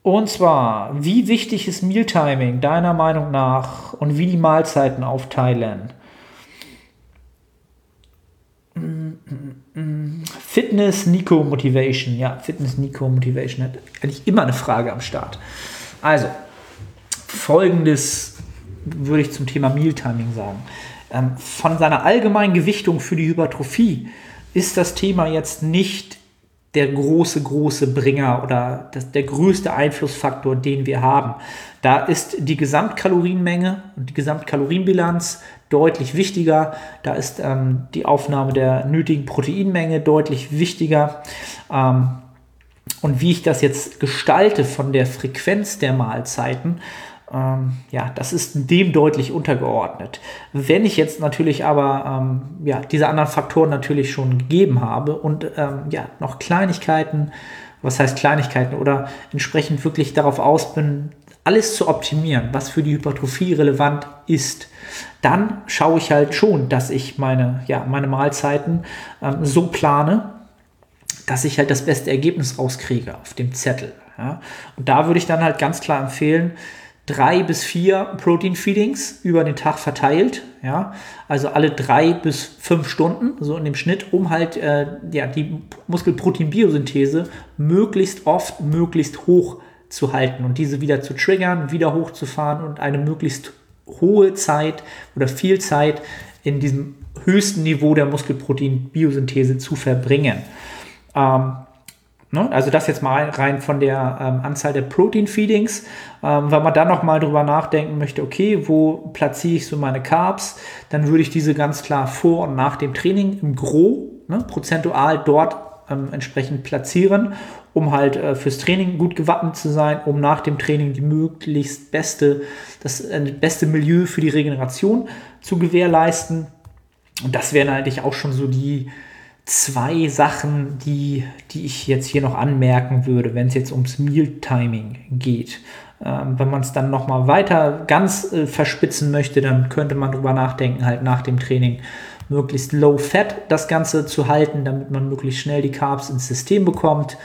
Und zwar, wie wichtig ist Mealtiming deiner Meinung nach und wie die Mahlzeiten aufteilen? Fitness Nico Motivation. Ja, Fitness Nico Motivation hat eigentlich immer eine Frage am Start. Also, folgendes würde ich zum Thema Mealtiming sagen. Ähm, von seiner allgemeinen Gewichtung für die Hypertrophie ist das Thema jetzt nicht der große, große Bringer oder das, der größte Einflussfaktor, den wir haben. Da ist die Gesamtkalorienmenge und die Gesamtkalorienbilanz deutlich wichtiger. Da ist ähm, die Aufnahme der nötigen Proteinmenge deutlich wichtiger. Ähm, und wie ich das jetzt gestalte von der Frequenz der Mahlzeiten, ähm, ja, das ist dem deutlich untergeordnet. Wenn ich jetzt natürlich aber ähm, ja, diese anderen Faktoren natürlich schon gegeben habe und ähm, ja, noch Kleinigkeiten, was heißt Kleinigkeiten, oder entsprechend wirklich darauf aus bin, alles zu optimieren, was für die Hypertrophie relevant ist, dann schaue ich halt schon, dass ich meine, ja, meine Mahlzeiten ähm, so plane, dass ich halt das beste Ergebnis rauskriege auf dem Zettel. Ja? Und da würde ich dann halt ganz klar empfehlen, drei bis vier Protein Feedings über den Tag verteilt, ja, also alle drei bis fünf Stunden, so in dem Schnitt, um halt äh, ja, die Muskelprotein-Biosynthese möglichst oft, möglichst hoch zu halten und diese wieder zu triggern, wieder hochzufahren und eine möglichst hohe Zeit oder viel Zeit in diesem höchsten Niveau der Muskelprotein-Biosynthese zu verbringen. Ähm, Ne? Also das jetzt mal rein von der ähm, Anzahl der Protein-Feedings. Ähm, wenn man dann nochmal drüber nachdenken möchte, okay, wo platziere ich so meine Carbs, dann würde ich diese ganz klar vor und nach dem Training im Gro, ne, prozentual dort ähm, entsprechend platzieren, um halt äh, fürs Training gut gewappnet zu sein, um nach dem Training die möglichst beste, das äh, beste Milieu für die Regeneration zu gewährleisten. Und das wären eigentlich auch schon so die, zwei Sachen, die, die ich jetzt hier noch anmerken würde, wenn es jetzt ums Meal-Timing geht. Ähm, wenn man es dann nochmal weiter ganz äh, verspitzen möchte, dann könnte man drüber nachdenken, halt nach dem Training möglichst low fat das Ganze zu halten, damit man möglichst schnell die Carbs ins System bekommt.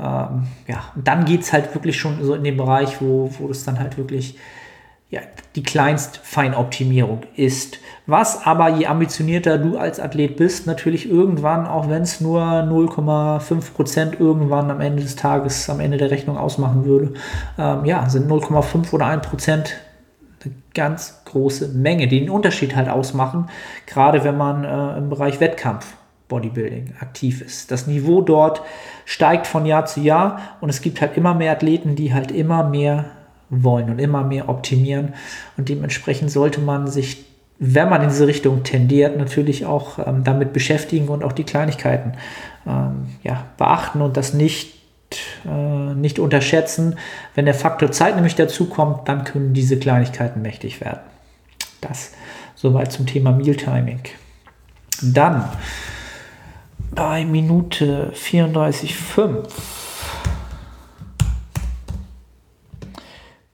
Ähm, ja, und dann geht es halt wirklich schon so in den Bereich, wo, wo dann halt wirklich ja, die Kleinstfeinoptimierung ist. Was aber, je ambitionierter du als Athlet bist, natürlich irgendwann, auch wenn es nur 0,5 Prozent irgendwann am Ende des Tages, am Ende der Rechnung ausmachen würde, ähm, ja, sind 0,5 oder 1 Prozent eine ganz große Menge, die den Unterschied halt ausmachen, gerade wenn man äh, im Bereich Wettkampf Bodybuilding aktiv ist. Das Niveau dort steigt von Jahr zu Jahr und es gibt halt immer mehr Athleten, die halt immer mehr wollen und immer mehr optimieren. Und dementsprechend sollte man sich, wenn man in diese Richtung tendiert, natürlich auch ähm, damit beschäftigen und auch die Kleinigkeiten ähm, ja, beachten und das nicht, äh, nicht unterschätzen. Wenn der Faktor Zeit nämlich dazu kommt, dann können diese Kleinigkeiten mächtig werden. Das soweit zum Thema Mealtiming. Dann bei Minute 34,5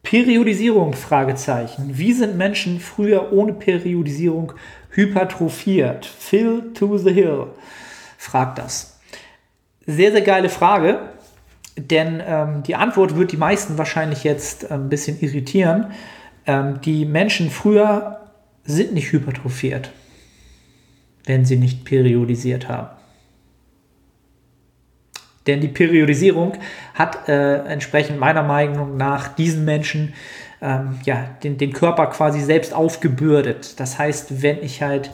Periodisierung, Fragezeichen. Wie sind Menschen früher ohne Periodisierung hypertrophiert? Phil to the hill fragt das. Sehr, sehr geile Frage, denn ähm, die Antwort wird die meisten wahrscheinlich jetzt ein bisschen irritieren. Ähm, die Menschen früher sind nicht hypertrophiert, wenn sie nicht periodisiert haben. Denn die Periodisierung hat äh, entsprechend meiner Meinung nach diesen Menschen ähm, ja, den, den Körper quasi selbst aufgebürdet. Das heißt, wenn ich halt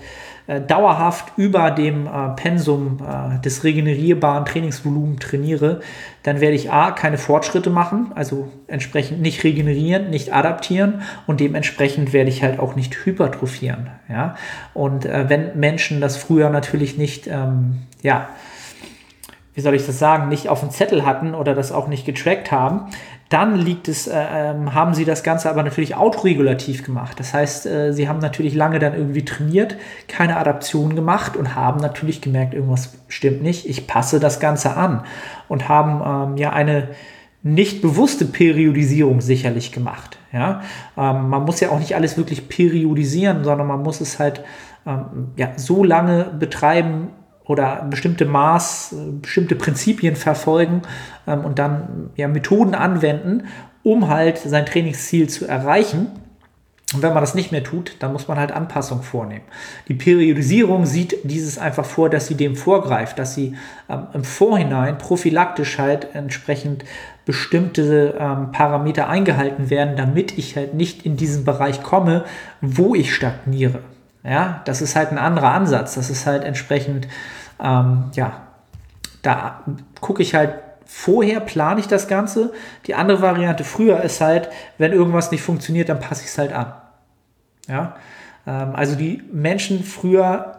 äh, dauerhaft über dem äh, Pensum äh, des regenerierbaren Trainingsvolumens trainiere, dann werde ich A, keine Fortschritte machen, also entsprechend nicht regenerieren, nicht adaptieren und dementsprechend werde ich halt auch nicht hypertrophieren. Ja? Und äh, wenn Menschen das früher natürlich nicht, ähm, ja, wie soll ich das sagen, nicht auf dem Zettel hatten oder das auch nicht getrackt haben, dann liegt es, äh, ähm, haben sie das Ganze aber natürlich autoregulativ gemacht. Das heißt, äh, sie haben natürlich lange dann irgendwie trainiert, keine Adaption gemacht und haben natürlich gemerkt, irgendwas stimmt nicht. Ich passe das Ganze an und haben ähm, ja eine nicht bewusste Periodisierung sicherlich gemacht. Ja? Ähm, man muss ja auch nicht alles wirklich periodisieren, sondern man muss es halt ähm, ja, so lange betreiben, oder bestimmte Maß, bestimmte Prinzipien verfolgen ähm, und dann ja, Methoden anwenden, um halt sein Trainingsziel zu erreichen. Und wenn man das nicht mehr tut, dann muss man halt Anpassungen vornehmen. Die Periodisierung sieht dieses einfach vor, dass sie dem vorgreift, dass sie ähm, im Vorhinein prophylaktisch halt entsprechend bestimmte ähm, Parameter eingehalten werden, damit ich halt nicht in diesen Bereich komme, wo ich stagniere. Ja, das ist halt ein anderer Ansatz. Das ist halt entsprechend, ähm, ja, da gucke ich halt vorher, plane ich das Ganze. Die andere Variante früher ist halt, wenn irgendwas nicht funktioniert, dann passe ich es halt an. Ja, ähm, also die Menschen früher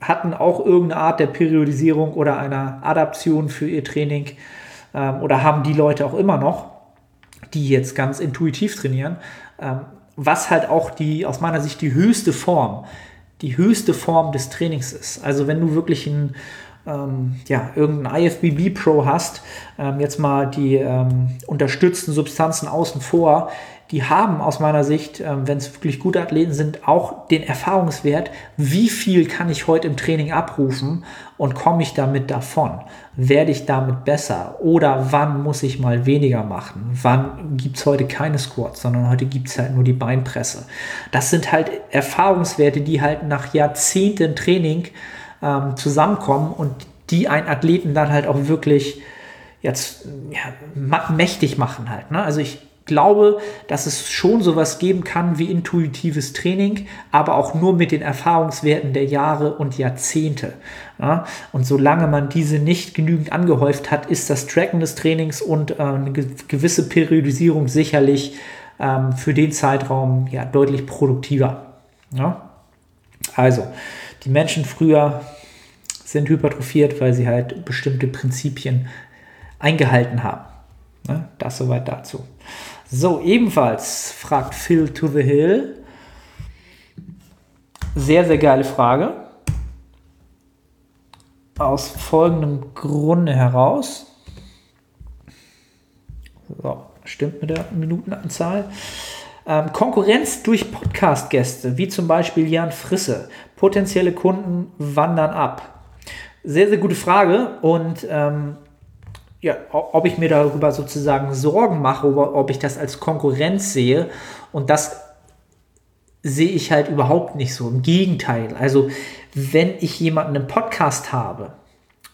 hatten auch irgendeine Art der Periodisierung oder einer Adaption für ihr Training ähm, oder haben die Leute auch immer noch, die jetzt ganz intuitiv trainieren. Ähm, was halt auch die, aus meiner Sicht, die höchste Form, die höchste Form des Trainings ist. Also wenn du wirklich ein, ähm, ja, irgendein IFBB Pro hast, ähm, jetzt mal die ähm, unterstützten Substanzen außen vor, die haben aus meiner Sicht, ähm, wenn es wirklich gute Athleten sind, auch den Erfahrungswert, wie viel kann ich heute im Training abrufen und komme ich damit davon? Werde ich damit besser? Oder wann muss ich mal weniger machen? Wann gibt es heute keine Squats, sondern heute gibt es halt nur die Beinpresse? Das sind halt Erfahrungswerte, die halt nach Jahrzehnten Training ähm, zusammenkommen und die einen Athleten dann halt auch wirklich jetzt ja, mächtig machen halt. Ne? Also ich glaube, dass es schon sowas geben kann wie intuitives Training, aber auch nur mit den Erfahrungswerten der Jahre und Jahrzehnte. Ja, und solange man diese nicht genügend angehäuft hat, ist das Tracken des Trainings und äh, eine gewisse Periodisierung sicherlich ähm, für den Zeitraum ja, deutlich produktiver. Ja? Also, die Menschen früher sind hypertrophiert, weil sie halt bestimmte Prinzipien eingehalten haben. Ja, das soweit dazu. So, ebenfalls fragt Phil to the Hill. Sehr, sehr geile Frage. Aus folgendem Grunde heraus. So, stimmt mit der Minutenanzahl. Ähm, Konkurrenz durch Podcast-Gäste, wie zum Beispiel Jan Frisse. Potenzielle Kunden wandern ab. Sehr, sehr gute Frage und ähm, ja, ob ich mir darüber sozusagen Sorgen mache, ob ich das als Konkurrenz sehe. Und das sehe ich halt überhaupt nicht so. Im Gegenteil. Also, wenn ich jemanden im Podcast habe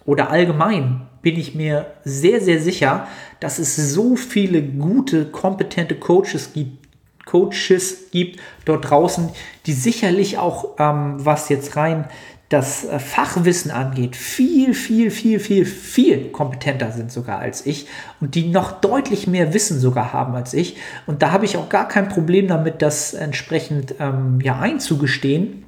oder allgemein, bin ich mir sehr, sehr sicher, dass es so viele gute, kompetente Coaches gibt, Coaches gibt dort draußen, die sicherlich auch, ähm, was jetzt rein das äh, Fachwissen angeht, viel, viel, viel, viel, viel kompetenter sind sogar als ich und die noch deutlich mehr Wissen sogar haben als ich. Und da habe ich auch gar kein Problem damit, das entsprechend ähm, ja einzugestehen.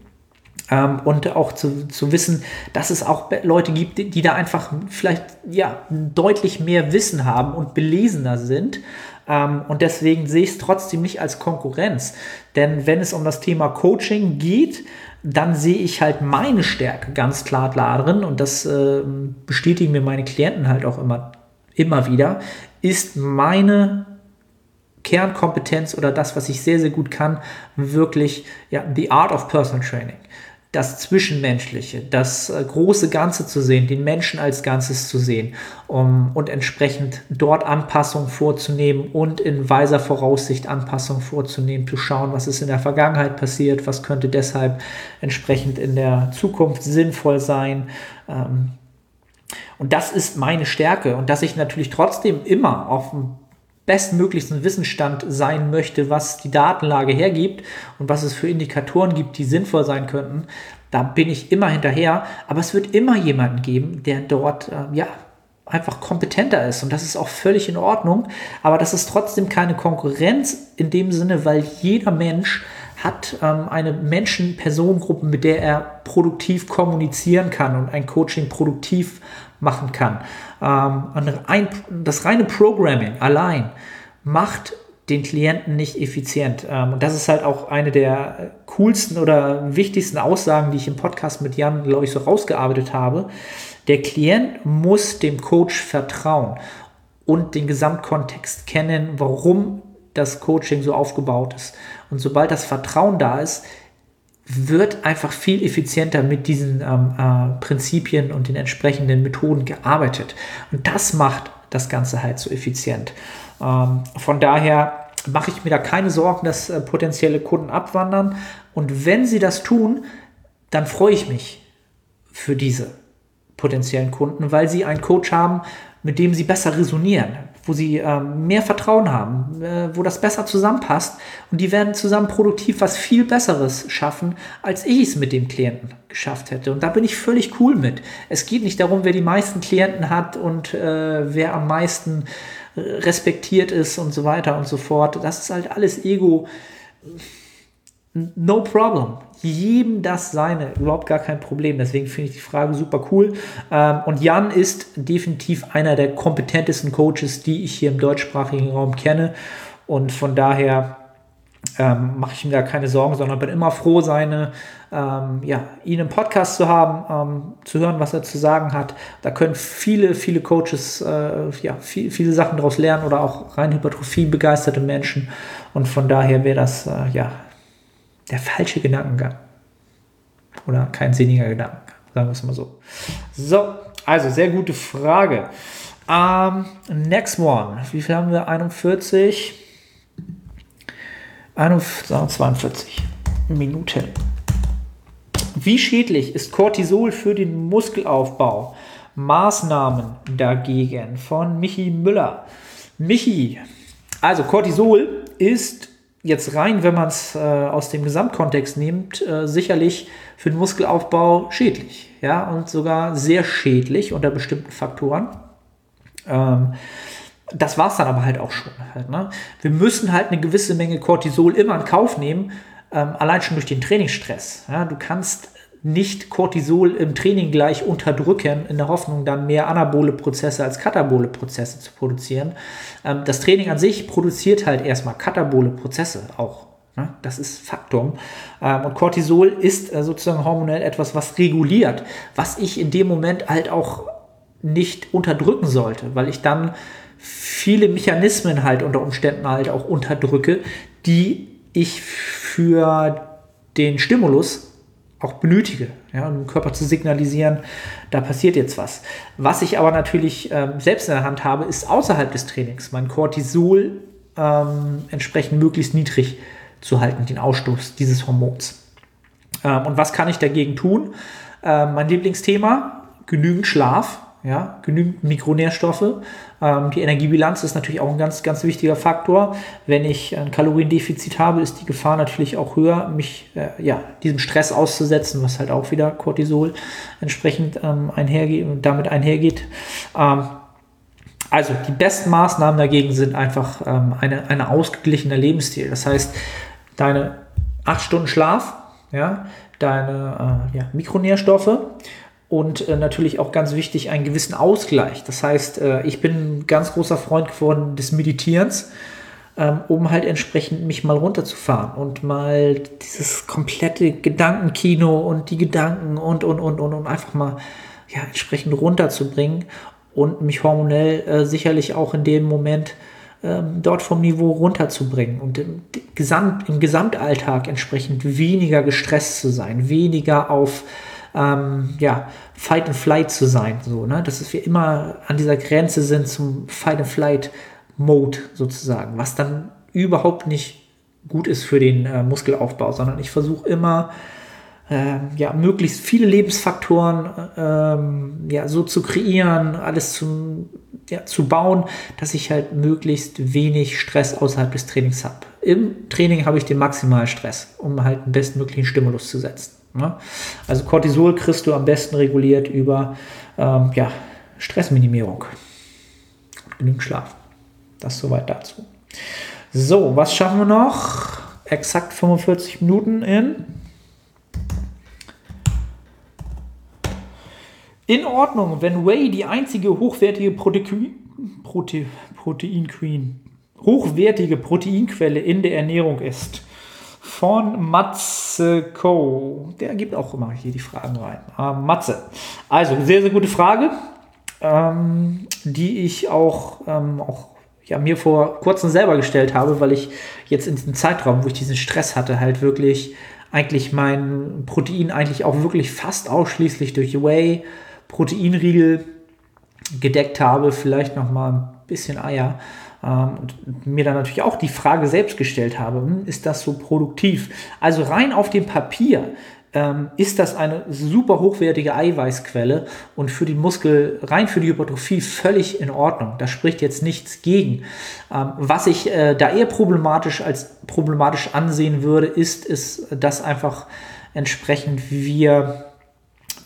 Ähm, und auch zu, zu wissen, dass es auch Leute gibt, die, die da einfach vielleicht ja deutlich mehr Wissen haben und belesener sind. Ähm, und deswegen sehe ich es trotzdem nicht als Konkurrenz. Denn wenn es um das Thema Coaching geht, dann sehe ich halt meine Stärke ganz klar darin und das äh, bestätigen mir meine Klienten halt auch immer, immer wieder, ist meine Kernkompetenz oder das, was ich sehr, sehr gut kann, wirklich ja, the art of personal training das Zwischenmenschliche, das äh, große Ganze zu sehen, den Menschen als Ganzes zu sehen um, und entsprechend dort Anpassungen vorzunehmen und in weiser Voraussicht Anpassungen vorzunehmen, zu schauen, was ist in der Vergangenheit passiert, was könnte deshalb entsprechend in der Zukunft sinnvoll sein. Ähm, und das ist meine Stärke und dass ich natürlich trotzdem immer auf dem bestmöglichsten Wissensstand sein möchte, was die Datenlage hergibt und was es für Indikatoren gibt, die sinnvoll sein könnten, da bin ich immer hinterher. Aber es wird immer jemanden geben, der dort äh, ja einfach kompetenter ist und das ist auch völlig in Ordnung. Aber das ist trotzdem keine Konkurrenz in dem Sinne, weil jeder Mensch hat ähm, eine Menschen-Personengruppe, mit der er produktiv kommunizieren kann und ein Coaching produktiv machen kann. Ähm, das reine Programming allein macht den Klienten nicht effizient. Ähm, und das ist halt auch eine der coolsten oder wichtigsten Aussagen, die ich im Podcast mit Jan, glaube ich, so rausgearbeitet habe. Der Klient muss dem Coach vertrauen und den Gesamtkontext kennen, warum das Coaching so aufgebaut ist. Und sobald das Vertrauen da ist, wird einfach viel effizienter mit diesen ähm, äh, Prinzipien und den entsprechenden Methoden gearbeitet. Und das macht das Ganze halt so effizient. Ähm, von daher mache ich mir da keine Sorgen, dass äh, potenzielle Kunden abwandern. Und wenn sie das tun, dann freue ich mich für diese potenziellen Kunden, weil sie einen Coach haben, mit dem sie besser resonieren, wo sie äh, mehr Vertrauen haben, äh, wo das besser zusammenpasst und die werden zusammen produktiv was viel Besseres schaffen, als ich es mit dem Klienten geschafft hätte. Und da bin ich völlig cool mit. Es geht nicht darum, wer die meisten Klienten hat und äh, wer am meisten respektiert ist und so weiter und so fort. Das ist halt alles Ego. No problem jedem das seine, überhaupt gar kein Problem. Deswegen finde ich die Frage super cool. Ähm, und Jan ist definitiv einer der kompetentesten Coaches, die ich hier im deutschsprachigen Raum kenne. Und von daher ähm, mache ich mir da keine Sorgen, sondern bin immer froh, seine, ähm, ja, ihn im Podcast zu haben, ähm, zu hören, was er zu sagen hat. Da können viele, viele Coaches äh, ja, viel, viele Sachen daraus lernen oder auch rein Hypertrophie begeisterte Menschen. Und von daher wäre das äh, ja der falsche Gedankengang. Oder kein sinniger Gedankengang, sagen wir es mal so. So, also sehr gute Frage. Um, next one. Wie viel haben wir? 41. 42 Minuten. Wie schädlich ist Cortisol für den Muskelaufbau? Maßnahmen dagegen von Michi Müller. Michi, also Cortisol ist jetzt rein, wenn man es äh, aus dem Gesamtkontext nimmt, äh, sicherlich für den Muskelaufbau schädlich. Ja, und sogar sehr schädlich unter bestimmten Faktoren. Ähm, das war es dann aber halt auch schon. Halt, ne? Wir müssen halt eine gewisse Menge Cortisol immer in Kauf nehmen, ähm, allein schon durch den Trainingsstress. Ja? Du kannst nicht Cortisol im Training gleich unterdrücken, in der Hoffnung, dann mehr anabole Prozesse als katabole Prozesse zu produzieren. Ähm, das Training an sich produziert halt erstmal katabole Prozesse auch. Ne? Das ist Faktum. Ähm, und Cortisol ist äh, sozusagen hormonell etwas, was reguliert, was ich in dem Moment halt auch nicht unterdrücken sollte, weil ich dann viele Mechanismen halt unter Umständen halt auch unterdrücke, die ich für den Stimulus auch benötige, ja, um dem Körper zu signalisieren, da passiert jetzt was. Was ich aber natürlich ähm, selbst in der Hand habe, ist außerhalb des Trainings mein Cortisol ähm, entsprechend möglichst niedrig zu halten, den Ausstoß dieses Hormons. Ähm, und was kann ich dagegen tun? Ähm, mein Lieblingsthema, genügend Schlaf ja, genügend Mikronährstoffe. Ähm, die Energiebilanz ist natürlich auch ein ganz, ganz wichtiger Faktor. Wenn ich ein Kaloriendefizit habe, ist die Gefahr natürlich auch höher, mich äh, ja, diesem Stress auszusetzen, was halt auch wieder Cortisol entsprechend ähm, einhergeht damit einhergeht. Ähm, also die besten Maßnahmen dagegen sind einfach ähm, eine, eine ausgeglichener Lebensstil. Das heißt, deine acht Stunden Schlaf, ja, deine äh, ja, Mikronährstoffe, und äh, natürlich auch ganz wichtig einen gewissen Ausgleich. Das heißt, äh, ich bin ein ganz großer Freund geworden des Meditierens, ähm, um halt entsprechend mich mal runterzufahren und mal dieses komplette Gedankenkino und die Gedanken und und und und, und einfach mal ja, entsprechend runterzubringen und mich hormonell äh, sicherlich auch in dem Moment ähm, dort vom Niveau runterzubringen und im, Gesamt, im Gesamtalltag entsprechend weniger gestresst zu sein, weniger auf ähm, ja, Fight and Flight zu sein. So, ne? Dass wir immer an dieser Grenze sind zum Fight and Flight Mode sozusagen, was dann überhaupt nicht gut ist für den äh, Muskelaufbau, sondern ich versuche immer äh, ja, möglichst viele Lebensfaktoren ähm, ja, so zu kreieren, alles zu, ja, zu bauen, dass ich halt möglichst wenig Stress außerhalb des Trainings habe. Im Training habe ich den maximalen Stress, um halt einen bestmöglichen Stimulus zu setzen. Ne? Also Cortisol kriegst du am besten reguliert über ähm, ja, Stressminimierung. Genügend Schlaf. Das soweit dazu. So, was schaffen wir noch? Exakt 45 Minuten in. In Ordnung, wenn Whey die einzige hochwertige Protein, Prote, Proteinqueen, hochwertige Proteinquelle in der Ernährung ist, von Matze Co. Der gibt auch immer hier die Fragen rein. Ähm, Matze. Also, sehr, sehr gute Frage, ähm, die ich auch, ähm, auch ja, mir vor kurzem selber gestellt habe, weil ich jetzt in diesem Zeitraum, wo ich diesen Stress hatte, halt wirklich eigentlich mein Protein eigentlich auch wirklich fast ausschließlich durch Whey, Proteinriegel gedeckt habe, vielleicht noch mal ein bisschen Eier und mir dann natürlich auch die Frage selbst gestellt habe, hm, ist das so produktiv? Also rein auf dem Papier ähm, ist das eine super hochwertige Eiweißquelle und für die Muskel, rein für die Hypertrophie völlig in Ordnung. Da spricht jetzt nichts gegen. Ähm, was ich äh, da eher problematisch als problematisch ansehen würde, ist, ist, dass einfach entsprechend wir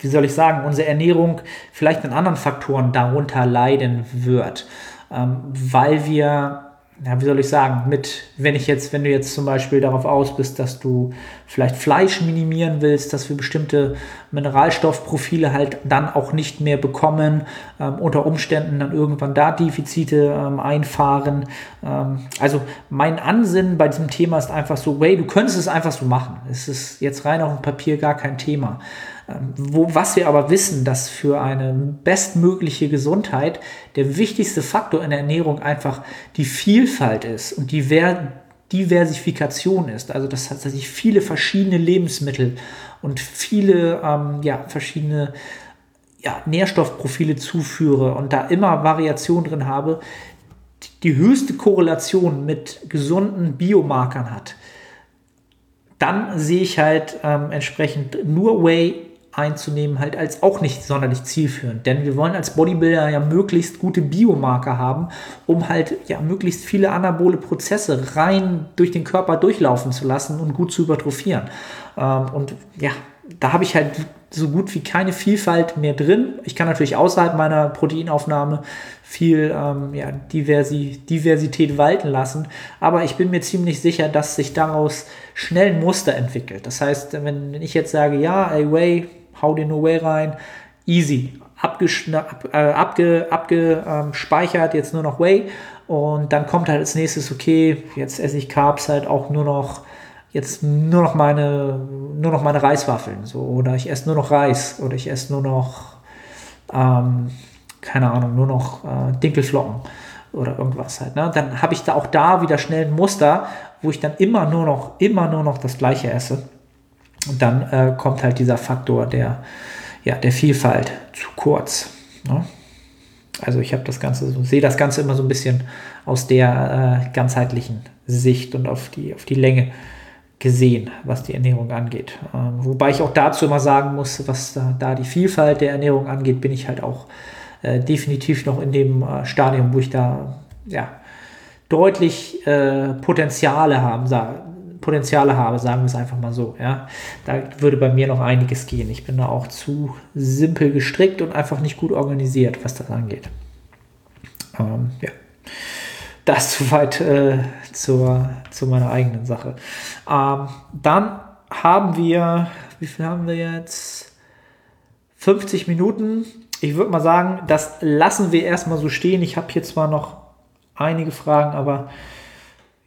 wie soll ich sagen, unsere Ernährung vielleicht in anderen Faktoren darunter leiden wird ähm, weil wir, ja, wie soll ich sagen, mit, wenn ich jetzt, wenn du jetzt zum Beispiel darauf aus bist, dass du vielleicht Fleisch minimieren willst, dass wir bestimmte Mineralstoffprofile halt dann auch nicht mehr bekommen, ähm, unter Umständen dann irgendwann da Defizite ähm, einfahren. Ähm, also mein Ansinnen bei diesem Thema ist einfach so, way, du könntest es einfach so machen. Es ist jetzt rein auf dem Papier gar kein Thema. Ähm, wo, was wir aber wissen, dass für eine bestmögliche Gesundheit der wichtigste Faktor in der Ernährung einfach die Vielfalt ist und die Diversifikation ist. Also dass ich viele verschiedene Lebensmittel und viele ähm, ja, verschiedene ja, Nährstoffprofile zuführe und da immer Variation drin habe, die höchste Korrelation mit gesunden Biomarkern hat, dann sehe ich halt ähm, entsprechend nur Whey einzunehmen, halt als auch nicht sonderlich zielführend. Denn wir wollen als Bodybuilder ja möglichst gute Biomarker haben, um halt ja möglichst viele anabole Prozesse rein durch den Körper durchlaufen zu lassen und gut zu übertrophieren. Ähm, und ja, da habe ich halt so gut wie keine Vielfalt mehr drin. Ich kann natürlich außerhalb meiner Proteinaufnahme viel ähm, ja, Diversi Diversität walten lassen, aber ich bin mir ziemlich sicher, dass sich daraus schnell ein Muster entwickelt. Das heißt, wenn ich jetzt sage, ja, ey, Way, hau den No Way rein, easy, abgespeichert, äh, abge, jetzt nur noch Way und dann kommt halt als nächstes, okay, jetzt esse ich Carbs halt auch nur noch jetzt nur noch meine nur noch meine Reiswaffeln. So oder ich esse nur noch Reis. Oder ich esse nur noch ähm, keine Ahnung nur noch äh, Dinkelflocken. Oder irgendwas halt ne? dann habe ich da auch da wieder schnell ein Muster wo ich dann immer nur noch immer nur noch das gleiche esse und dann äh, kommt halt dieser Faktor der, ja, der Vielfalt zu kurz. Ne? Also ich habe das Ganze, sehe das Ganze immer so ein bisschen aus der äh, ganzheitlichen Sicht und auf die, auf die Länge gesehen, was die Ernährung angeht. Ähm, wobei ich auch dazu immer sagen muss, was da, da, die Vielfalt der Ernährung angeht, bin ich halt auch äh, definitiv noch in dem äh, Stadium, wo ich da ja, deutlich äh, Potenziale haben, sag, Potenziale habe, sagen wir es einfach mal so. Ja. Da würde bei mir noch einiges gehen. Ich bin da auch zu simpel gestrickt und einfach nicht gut organisiert, was das angeht. Ähm, ja. Das soweit äh, zur, zu meiner eigenen Sache. Ähm, dann haben wir, wie viel haben wir jetzt? 50 Minuten. Ich würde mal sagen, das lassen wir erstmal so stehen. Ich habe hier zwar noch einige Fragen, aber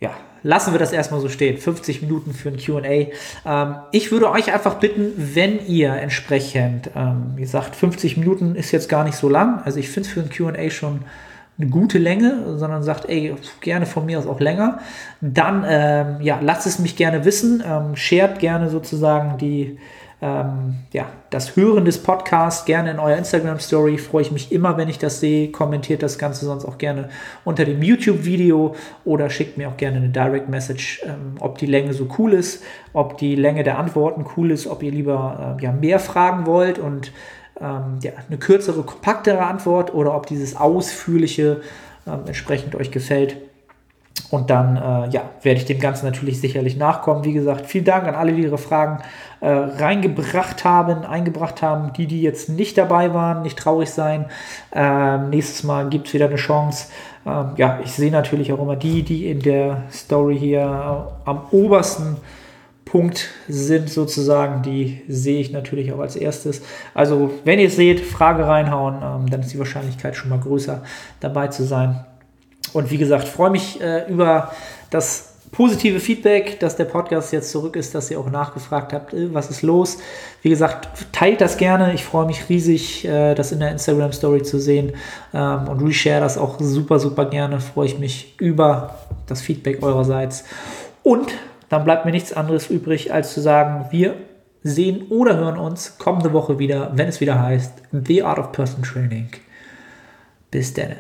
ja, lassen wir das erstmal so stehen. 50 Minuten für ein QA. Ähm, ich würde euch einfach bitten, wenn ihr entsprechend, ähm, wie gesagt, 50 Minuten ist jetzt gar nicht so lang. Also ich finde es für ein QA schon eine gute Länge, sondern sagt, ey, gerne von mir aus auch länger. Dann, ähm, ja, lasst es mich gerne wissen. Ähm, shared gerne sozusagen die ähm, ja, das Hören des Podcasts gerne in eurer Instagram-Story. Freue ich mich immer, wenn ich das sehe. Kommentiert das Ganze sonst auch gerne unter dem YouTube-Video oder schickt mir auch gerne eine Direct Message, ähm, ob die Länge so cool ist, ob die Länge der Antworten cool ist, ob ihr lieber äh, ja, mehr fragen wollt und ähm, ja, eine kürzere, kompaktere Antwort oder ob dieses ausführliche ähm, entsprechend euch gefällt. Und dann äh, ja, werde ich dem Ganzen natürlich sicherlich nachkommen. Wie gesagt, vielen Dank an alle, die ihre Fragen äh, reingebracht haben, eingebracht haben. Die, die jetzt nicht dabei waren, nicht traurig sein. Ähm, nächstes Mal gibt es wieder eine Chance. Ähm, ja, ich sehe natürlich auch immer die, die in der Story hier am obersten Punkt sind, sozusagen. Die sehe ich natürlich auch als erstes. Also, wenn ihr es seht, Frage reinhauen, ähm, dann ist die Wahrscheinlichkeit schon mal größer, dabei zu sein. Und wie gesagt, freue mich äh, über das positive Feedback, dass der Podcast jetzt zurück ist, dass ihr auch nachgefragt habt, äh, was ist los. Wie gesagt, teilt das gerne. Ich freue mich riesig, äh, das in der Instagram Story zu sehen ähm, und reshare das auch super, super gerne. Freue ich mich über das Feedback eurerseits. Und dann bleibt mir nichts anderes übrig, als zu sagen, wir sehen oder hören uns kommende Woche wieder, wenn es wieder heißt The Art of Person Training. Bis dann.